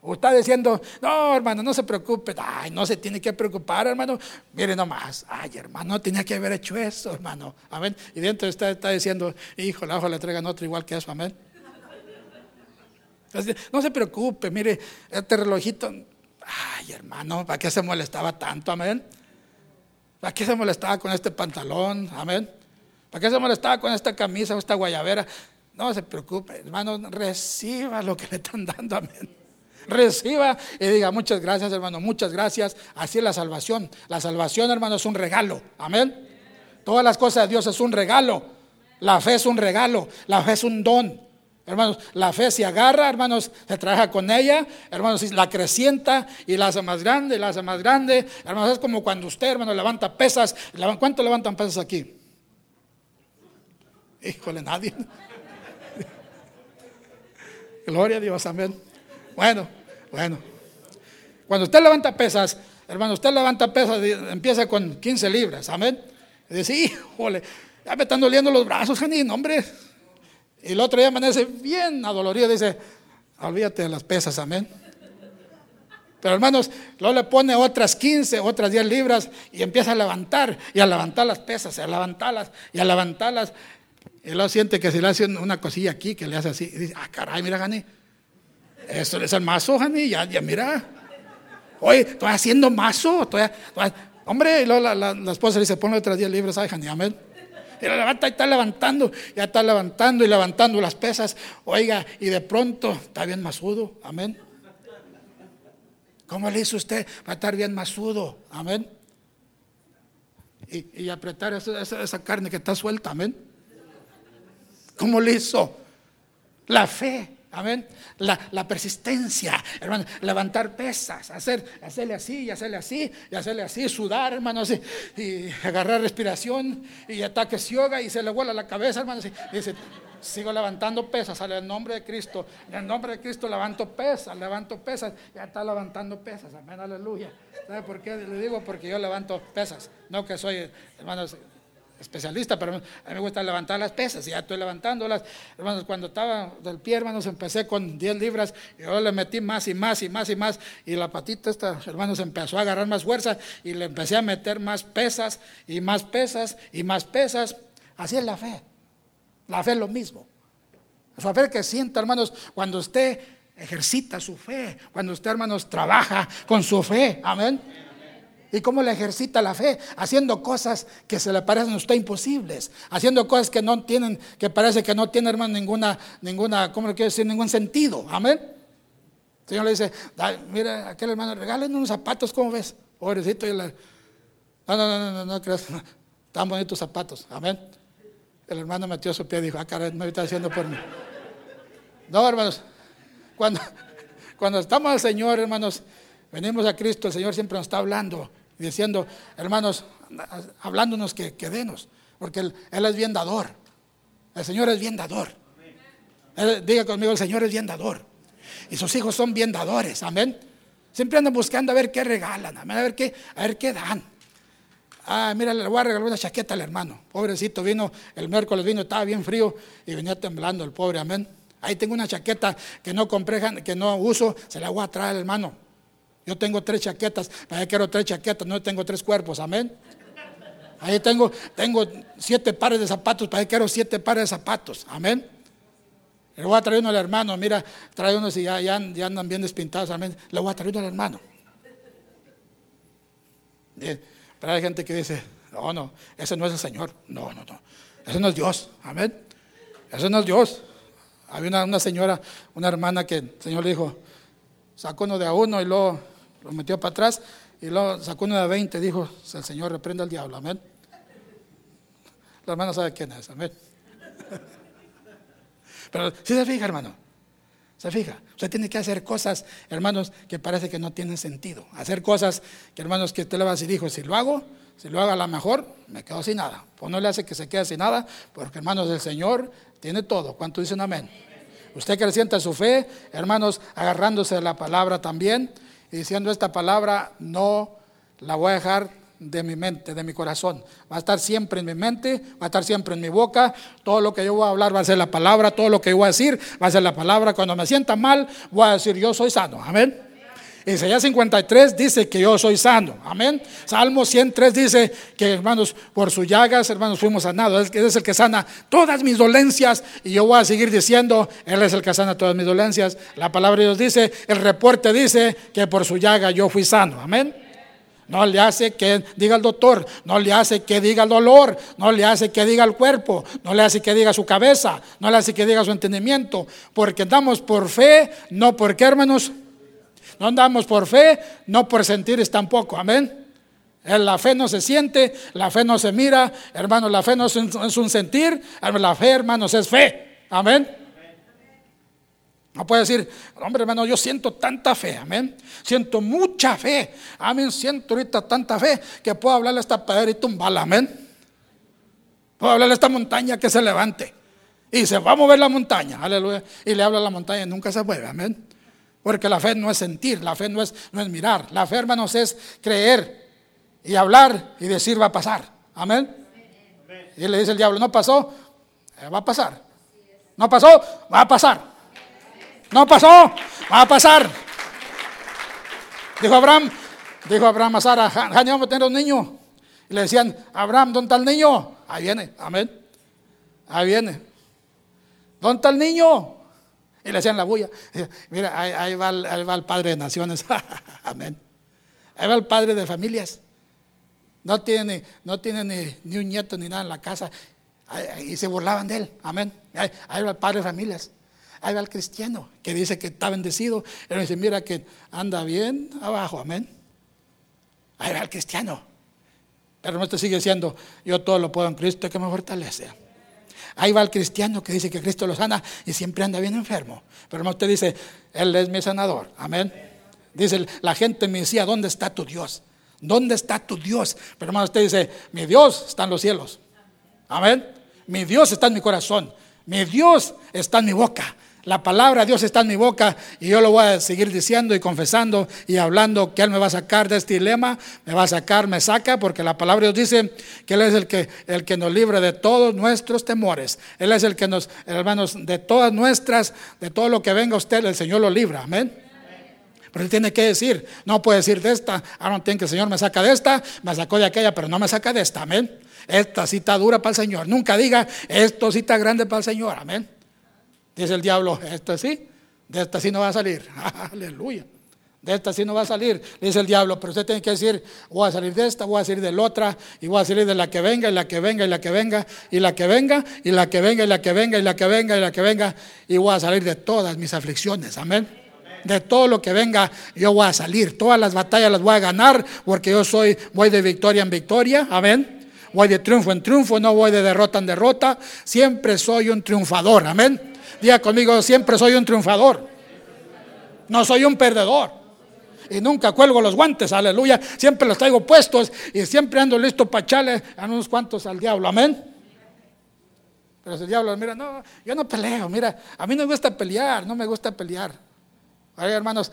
[SPEAKER 1] O está diciendo, no, hermano, no se preocupe. Ay, no se tiene que preocupar, hermano. Mire nomás. Ay, hermano, tenía que haber hecho eso, hermano. Amén. Y dentro está, está diciendo, hijo, la ojo le traigan otro igual que eso. Amén. no se preocupe, mire, este relojito. Ay, hermano, ¿para qué se molestaba tanto? Amén. ¿Para qué se molestaba con este pantalón? Amén. ¿Para qué se molestaba con esta camisa o esta guayabera? No se preocupe, hermano, reciba lo que le están dando. Amén reciba y diga muchas gracias hermano, muchas gracias. Así es la salvación. La salvación hermano es un regalo. Amén. Todas las cosas de Dios es un regalo. La fe es un regalo. La fe es un don. Hermanos, la fe se agarra, hermanos, se trabaja con ella, hermanos, la crecienta y la hace más grande, la hace más grande. Hermanos, es como cuando usted, hermano, levanta pesas. ¿Cuánto levantan pesas aquí? Híjole, nadie. Gloria a Dios, amén. Bueno, bueno. Cuando usted levanta pesas, hermano, usted levanta pesas, empieza con 15 libras, amén. Y dice, híjole, ya me están doliendo los brazos, Janine, hombre. Y el otro día amanece bien adolorido, dice, olvídate de las pesas, amén. Pero hermanos, luego le pone otras 15, otras 10 libras y empieza a levantar y a levantar las pesas, y a levantarlas y a levantarlas. Y luego siente que se le hace una cosilla aquí que le hace así. Y dice, ah, caray, mira, Jani, eso es el mazo, Jani, ya, ya mira. Oye, estoy haciendo mazo. hombre, y luego la, la, esposa le dice, ponle otras 10 libras, ay, Jani, amén. Y levanta y está levantando, ya está levantando y levantando las pesas. Oiga, y de pronto está bien masudo, amén. ¿Cómo le hizo usted para estar bien masudo? Amén. Y, y apretar esa, esa, carne que está suelta, amén. ¿Cómo le hizo? La fe. Amén. La, persistencia, hermano, levantar pesas, hacer, hacerle así y hacerle así y hacerle así, sudar, hermano, y agarrar respiración y ataques yoga y se le vuela la cabeza, hermano, y dice, sigo levantando pesas, en el nombre de Cristo, en el nombre de Cristo levanto pesas, levanto pesas, ya está levantando pesas, amén, aleluya. ¿Sabe por qué? Le digo porque yo levanto pesas, no que soy, hermanos, especialista, pero a mí me gusta levantar las pesas y ya estoy levantándolas. Hermanos, cuando estaba del pie, hermanos, empecé con 10 libras y yo le metí más y más y más y más y la patita esta, hermanos, empezó a agarrar más fuerza y le empecé a meter más pesas y más pesas y más pesas. Así es la fe. La fe es lo mismo. La fe que sienta, hermanos, cuando usted ejercita su fe, cuando usted, hermanos, trabaja con su fe. Amén. ¿Y cómo le ejercita la fe? Haciendo cosas que se le parecen a usted imposibles, haciendo cosas que no tienen, que parece que no tienen, hermano, ninguna, ninguna, ¿cómo le quiero decir? Ningún sentido. Amén. El Señor le dice, mira, aquel hermano, regalen unos zapatos, ¿cómo ves? Pobrecito. No, no, no, no, no, no creas. Tan bonitos zapatos. Amén. El hermano metió su pie y dijo, ah, caray, me está haciendo por mí. No, hermanos, cuando, cuando estamos al Señor, hermanos, venimos a Cristo, el Señor siempre nos está hablando diciendo, hermanos, hablándonos que, que denos, porque él, es bien dador. El Señor es bien dador. diga conmigo, el Señor es bien dador. Y sus hijos son bien dadores, amén. Siempre andan buscando a ver qué regalan, a ver qué, a ver qué dan. Ah, mira, le voy a regalar una chaqueta al hermano. Pobrecito, vino, el miércoles vino, estaba bien frío y venía temblando el pobre, amén. Ahí tengo una chaqueta que no compré, que no uso, se la voy a traer al hermano. Yo tengo tres chaquetas, para qué quiero tres chaquetas, no tengo tres cuerpos, amén. Ahí tengo, tengo siete pares de zapatos, para qué quiero siete pares de zapatos, amén. Le voy a traer uno al hermano, mira, trae unos y ya, andan bien despintados, amén. Le voy a traer uno al hermano. Pero hay gente que dice, No, no, ese no es el Señor. No, no, no. Ese no es Dios. Amén. Ese no es Dios. Había una, señora, una hermana que el Señor le dijo, sacó uno de a uno y luego lo metió para atrás y luego sacó uno de a 20 dijo, el Señor reprenda al diablo. Amén. La hermana sabe quién es. Amén. Pero si se fija, hermano, se fija. Usted tiene que hacer cosas, hermanos, que parece que no tienen sentido. Hacer cosas que, hermanos, que usted le va a decir, si lo hago, si lo hago a la mejor, me quedo sin nada. Pues no le hace que se quede sin nada, porque, hermanos, el Señor tiene todo. ¿Cuánto dicen amén? Usted que sienta su fe, hermanos, agarrándose de la palabra también y diciendo esta palabra, no la voy a dejar de mi mente, de mi corazón. Va a estar siempre en mi mente, va a estar siempre en mi boca. Todo lo que yo voy a hablar va a ser la palabra, todo lo que yo voy a decir va a ser la palabra. Cuando me sienta mal, voy a decir yo soy sano. Amén. Isaías 53 dice que yo soy sano. Amén. Salmo 103 dice que, hermanos, por sus llagas, hermanos, fuimos sanados. Él es el que sana todas mis dolencias. Y yo voy a seguir diciendo, Él es el que sana todas mis dolencias. La palabra de Dios dice, el reporte dice que por su llaga yo fui sano. Amén. No le hace que diga el doctor, no le hace que diga el dolor, no le hace que diga el cuerpo, no le hace que diga su cabeza, no le hace que diga su entendimiento, porque andamos por fe, no por qué, hermanos. No andamos por fe, no por sentir tampoco, amén. La fe no se siente, la fe no se mira, hermanos, la fe no es un, es un sentir, la fe, hermanos, es fe, amén. No puede decir, hombre hermano, yo siento tanta fe, amén. Siento mucha fe, amén. Siento ahorita tanta fe que puedo hablarle a esta piedra y tumbarla, amén. Puedo hablarle a esta montaña que se levante. Y se va a mover la montaña, aleluya. Y le habla a la montaña y nunca se mueve, amén. Porque la fe no es sentir, la fe no es, no es mirar. La fe, hermanos, es creer y hablar y decir va a pasar, amén. Y le dice el diablo, no pasó, eh, va a pasar. No pasó, va a pasar. No pasó, va a pasar. Dijo Abraham, dijo Abraham a Sara, vamos a tener un niño. Y le decían, Abraham, ¿dónde está el niño? Ahí viene, amén. Ahí viene. ¿Dónde está el niño? Y le decían la bulla. Mira, ahí, va el, padre de naciones. amén. Ahí va el padre de familias. No tiene, no tiene ni, un nieto ni nada en la casa. y se burlaban de él. Amén. ahí va el padre de familias. Ahí va el cristiano que dice que está bendecido. Él dice, mira que anda bien abajo, amén. Ahí va el cristiano. Pero te sigue diciendo, yo todo lo puedo en Cristo que me fortalece. Ahí va el cristiano que dice que Cristo lo sana y siempre anda bien enfermo. Pero no te dice, Él es mi sanador. Amén. Dice, la gente me decía, ¿dónde está tu Dios? ¿Dónde está tu Dios? Pero hermano, usted dice, mi Dios está en los cielos. Amén. Mi Dios está en mi corazón. Mi Dios está en mi boca. La palabra de Dios está en mi boca y yo lo voy a seguir diciendo y confesando y hablando que Él me va a sacar de este dilema, me va a sacar, me saca, porque la palabra de Dios dice que Él es el que, el que nos libre de todos nuestros temores. Él es el que nos, hermanos, de todas nuestras, de todo lo que venga usted, el Señor lo libra. Amén. Pero él tiene que decir, no puede decir de esta, ahora no tiene que el Señor me saca de esta, me sacó de aquella, pero no me saca de esta, amén. Esta cita dura para el Señor. Nunca diga, esto cita grande para el Señor, amén. Dice el diablo, esto sí, de esta sí no va a salir. Aleluya. De esta sí no va a salir, dice el diablo, pero usted tiene que decir, voy a salir de esta, voy a salir de la otra, y voy a salir de la que venga, y la que venga, y la que venga, y la que venga, y la que venga, y la que venga, y la que venga, y la que venga, y voy a salir de todas mis aflicciones, amén. De todo lo que venga, yo voy a salir, todas las batallas las voy a ganar, porque yo soy, voy de victoria en victoria, amén. Voy de triunfo en triunfo, no voy de derrota en derrota, siempre soy un triunfador, amén. Diga conmigo, siempre soy un triunfador. No soy un perdedor. Y nunca cuelgo los guantes, aleluya. Siempre los traigo puestos y siempre ando listo para echarle a unos cuantos al diablo, amén. Pero el diablo, mira, no, yo no peleo, mira, a mí no me gusta pelear, no me gusta pelear. Ay, hermanos,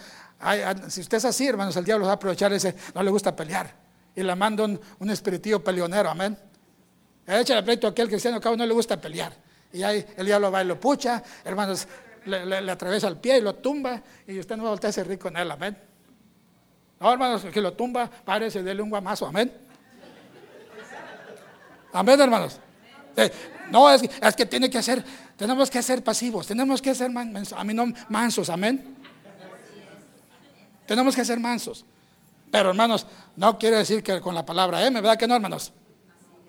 [SPEAKER 1] si usted es así, hermanos, el diablo va a aprovechar ese, no le gusta pelear. Y le manda un, un espiritillo peleonero, amén. Échale pleito a aquel cristiano que no le gusta pelear. Y ahí el diablo va y lo pucha, hermanos, le, atraviesa el pie y lo tumba, y usted no va a voltear a rico en él, amén. No, hermanos, que lo tumba, parece dele un guamazo, amén. Amén, hermanos. Eh, no, es, es, que tiene que ser, tenemos que ser pasivos, tenemos que ser a mí no, mansos, amén. Tenemos que ser mansos. Pero hermanos, no quiere decir que con la palabra M, ¿verdad que no, hermanos?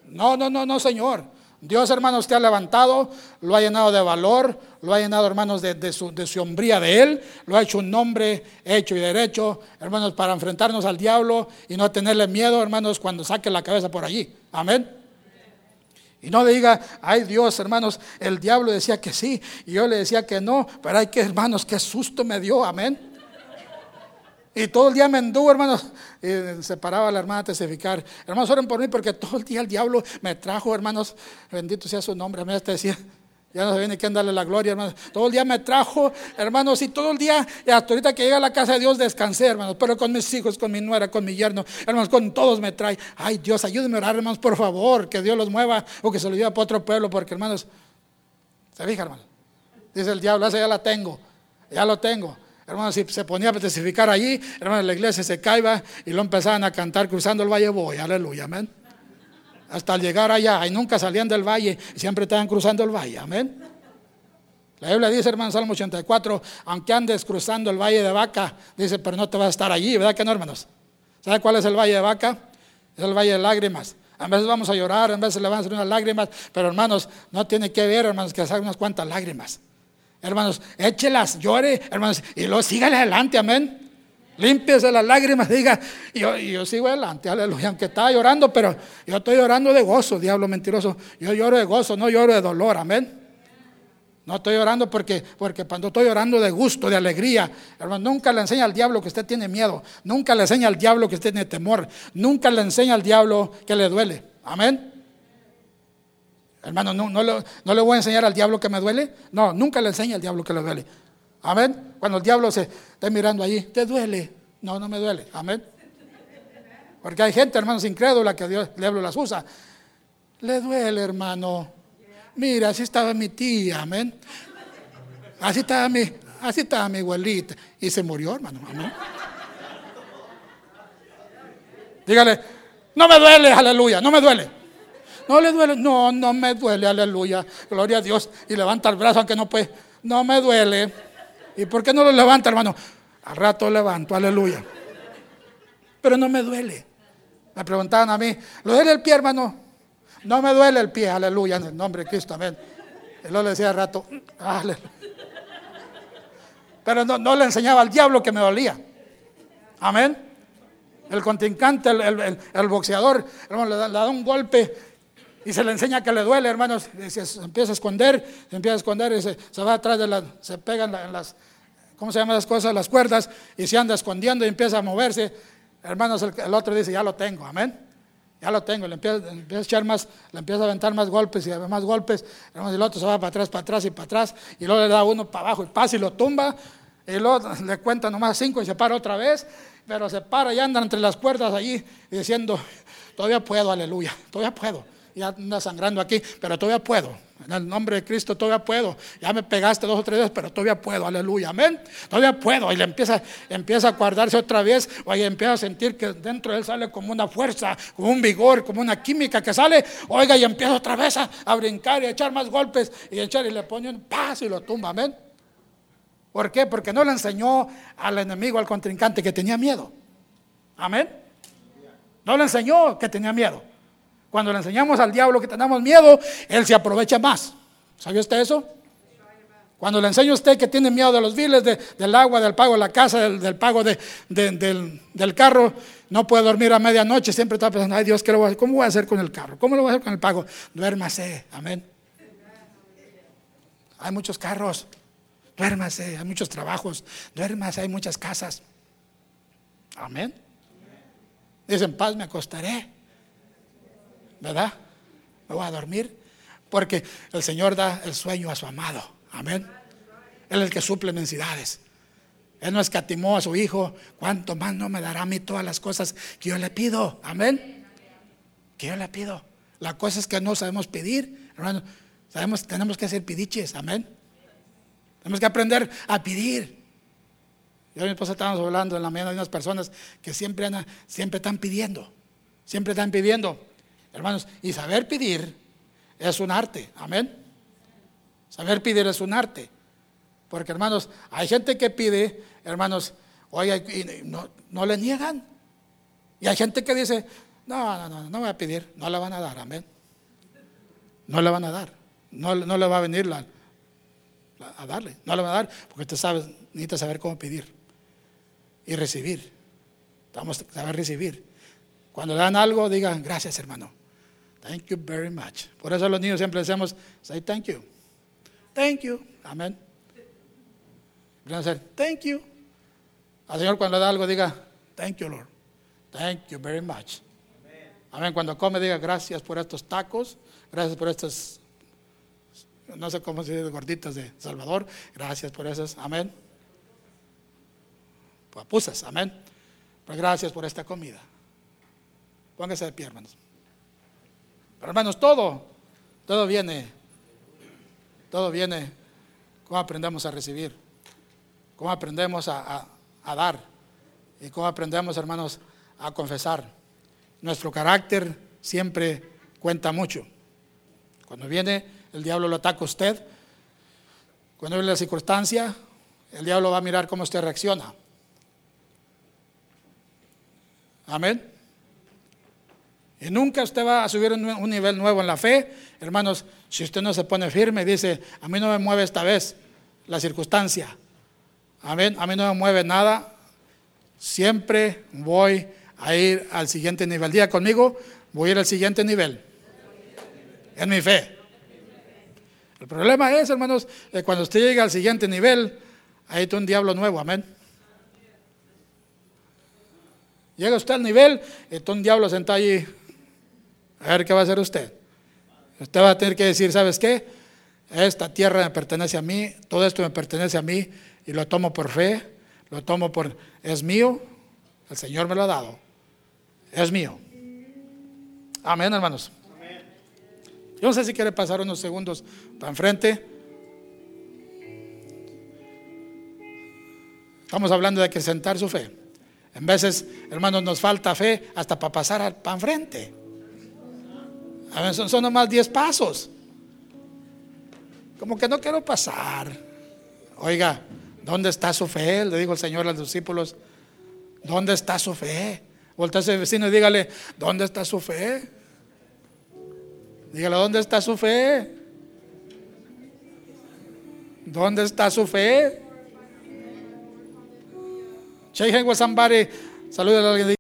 [SPEAKER 1] No, no, no, no, Señor. Dios, hermanos, te ha levantado, lo ha llenado de valor, lo ha llenado, hermanos, de, su, de su hombría de Él, lo ha hecho un nombre hecho y derecho, hermanos, para enfrentarnos al diablo y no tenerle miedo, hermanos, cuando saque la cabeza por allí. Amén. Y no diga, ay Dios, hermanos, el diablo decía que sí, y yo le decía que no, pero hay que, hermanos, qué susto me dio, amén. Y todo el día me anduvo, hermanos. Y se paraba la hermana a testificar. Hermanos, oren por mí porque todo el día el diablo me trajo, hermanos. Bendito sea su nombre. A mí te decía, ya no se viene quién darle la gloria, hermanos. Todo el día me trajo, hermanos, y todo el día, hasta ahorita que llega a la casa de Dios, descansé, hermanos. Pero con mis hijos, con mi nuera, con mi yerno, hermanos, con todos me trae. Ay, Dios, ayúdenme a orar, hermanos, por favor, que Dios los mueva o que se lo lleve para otro pueblo, porque, hermanos, se fija, hermano. Dice el diablo, esa ya la tengo, ya lo tengo. Hermanos, si se ponía a testificar allí, hermanos, la iglesia se caía y lo empezaban a cantar cruzando el valle voy, aleluya, amén. Hasta llegar allá y nunca salían del valle, siempre estaban cruzando el valle, amén. La Biblia dice, hermano, Salmo 84, aunque andes cruzando el valle de vaca, dice, pero no te vas a estar allí, ¿verdad que no, hermanos? ¿Sabe cuál es el valle de vaca? Es el valle de lágrimas. A veces vamos a llorar, a veces le van a hacer unas lágrimas, pero hermanos, no tiene que ver, hermanos, que hacer unas cuantas lágrimas. Hermanos, échelas, llore, hermanos, y luego sígale adelante, amén. Límpiese las lágrimas, diga, yo, yo sigo adelante, aleluya, aunque estaba llorando, pero yo estoy llorando de gozo, diablo mentiroso. Yo lloro de gozo, no lloro de dolor, amén. No estoy llorando porque, porque cuando estoy llorando de gusto, de alegría, hermano, nunca le enseña al diablo que usted tiene miedo, nunca le enseña al diablo que usted tiene temor, nunca le enseña al diablo que le duele. Amén. Hermano, no, no, le, no, le, voy a enseñar al diablo que me duele. No, nunca le enseña al diablo que le duele. Amén. Cuando el diablo se está mirando allí, ¿te duele? No, no me duele. Amén. Porque hay gente, hermanos, incrédula que Dios, el diablo las usa. Le duele, hermano. Mira, así estaba mi tía, amén. Así estaba mi, así estaba mi abuelita. Y se murió, hermano. Amén. Dígale, no me duele, aleluya, no me duele. No le duele. No, no me duele, aleluya. Gloria a Dios. Y levanta el brazo aunque no puede. No me duele. ¿Y por qué no lo levanta, hermano? Al rato levanto, aleluya. Pero no me duele. Me preguntaban a mí, ¿lo duele el pie, hermano? No me duele el pie, aleluya, en el nombre de Cristo, amén. Y luego le decía al rato, aleluya. Pero no, le enseñaba al diablo que me dolía. Amén. El contrincante, el, boxeador, hermano, le da un golpe y se le enseña que le duele, hermanos. se empieza a esconder, se empieza a esconder y se, va atrás de las, se pegan las, ¿cómo se llaman las cosas? Las cuerdas y se anda escondiendo y empieza a moverse. Hermanos, el, otro dice, ya lo tengo, amén. Ya lo tengo, le empieza, a echar más, le empieza a aventar más golpes y más golpes. Hermanos, el otro se va para atrás, para atrás y para atrás. Y luego le da uno para abajo y pasa y lo tumba. Y luego le cuenta nomás cinco y se para otra vez. Pero se para y anda entre las cuerdas allí diciendo, todavía puedo, aleluya, todavía puedo ya anda sangrando aquí, pero todavía puedo. En el nombre de Cristo todavía puedo. Ya me pegaste dos o tres veces, pero todavía puedo. Aleluya. Amén. Todavía puedo. Y le empieza, empieza a guardarse otra vez. O empieza a sentir que dentro de él sale como una fuerza, como un vigor, como una química que sale. Oiga, y empieza otra vez a, brincar y a echar más golpes. Y echar y le pone un paz y lo tumba. Amén. ¿Por qué? Porque no le enseñó al enemigo, al contrincante, que tenía miedo. Amén. No le enseñó que tenía miedo. Cuando le enseñamos al diablo que tenemos miedo, él se aprovecha más. ¿Sabía usted eso? Cuando le enseño a usted que tiene miedo de los viles, del agua, del pago de la casa, del, pago del, carro, no puede dormir a medianoche, siempre está pensando, ay Dios, ¿qué lo voy a hacer? ¿cómo voy a hacer con el carro? ¿Cómo lo voy a hacer con el pago? Duérmase, amén. Hay muchos carros, duérmase, hay muchos trabajos, duérmase, hay muchas casas. Amén. Dicen, paz me acostaré. ¿Verdad? Me voy a dormir porque el Señor da el sueño a su amado. Amén. Él es el que suple necesidades. Él no escatimó a su hijo. ¿Cuánto más no me dará a mí todas las cosas que yo le pido? Amén. Que yo le pido. La cosa es que no sabemos pedir, hermano. Sabemos, tenemos que hacer pidiches. Amén. Tenemos que aprender a pedir. Yo y mi esposa estábamos hablando en la mañana de unas personas que siempre, siempre están pidiendo. Siempre están pidiendo. Hermanos, y saber pedir es un arte, amén. Saber pedir es un arte. Porque hermanos, hay gente que pide, hermanos, oye, no, no le niegan. Y hay gente que dice, no, no, no, no voy a pedir, no la van a dar, amén. no le van a dar. No, no le va a venir la, a darle. No le va a dar porque usted sabe, necesita saber cómo pedir y recibir. Vamos a saber recibir. Cuando le dan algo, digan gracias, hermano. Thank you very much. Por eso los niños siempre decimos, say thank you. Thank you. Amén. Thank you. Al Señor cuando le da algo, diga, thank you, Lord. Thank you very much. Amén. Cuando come, diga, gracias por estos tacos. Gracias por estos, no sé cómo se dice, gorditas de Salvador. Gracias por esas. Amén. Papusas. Amén. Pues gracias por esta comida. Póngase de pie, hermanos. Hermanos, todo, todo viene, todo viene, cómo aprendemos a recibir, cómo aprendemos a, a- a dar y cómo aprendemos, hermanos, a confesar. Nuestro carácter siempre cuenta mucho. Cuando viene, el diablo lo ataca a usted. Cuando viene la circunstancia, el diablo va a mirar cómo usted reacciona. Amén. Y nunca usted va a subir un, nivel nuevo en la fe. Hermanos, si usted no se pone firme y dice, a mí no me mueve esta vez la circunstancia. Amén. A mí no me mueve nada. Siempre voy a ir al siguiente nivel. Diga conmigo, voy a ir al siguiente nivel. En mi fe. El problema es, hermanos, que cuando usted llega al siguiente nivel, ahí está un diablo nuevo. Amén. Llega usted al nivel, está un diablo sentado allí. A ver qué va a hacer usted. Usted va a tener que decir, ¿sabes qué? Esta tierra me pertenece a mí, todo esto me pertenece a mí y lo tomo por fe, lo tomo por, es mío, el Señor me lo ha dado, es mío. Amén, hermanos. Yo no sé si quiere pasar unos segundos para enfrente. Estamos hablando de que sentar su fe. En veces, hermanos, nos falta fe hasta para pasar para enfrente. Son, son nomás 10 pasos. Como que no quiero pasar. Oiga, ¿dónde está su fe? Le dijo el Señor a los discípulos. ¿Dónde está su fe? Voltea a ese vecino y dígale, ¿dónde está su fe? Dígale, ¿dónde está su fe? ¿Dónde está su fe? Hands with somebody. Saluda a alguien.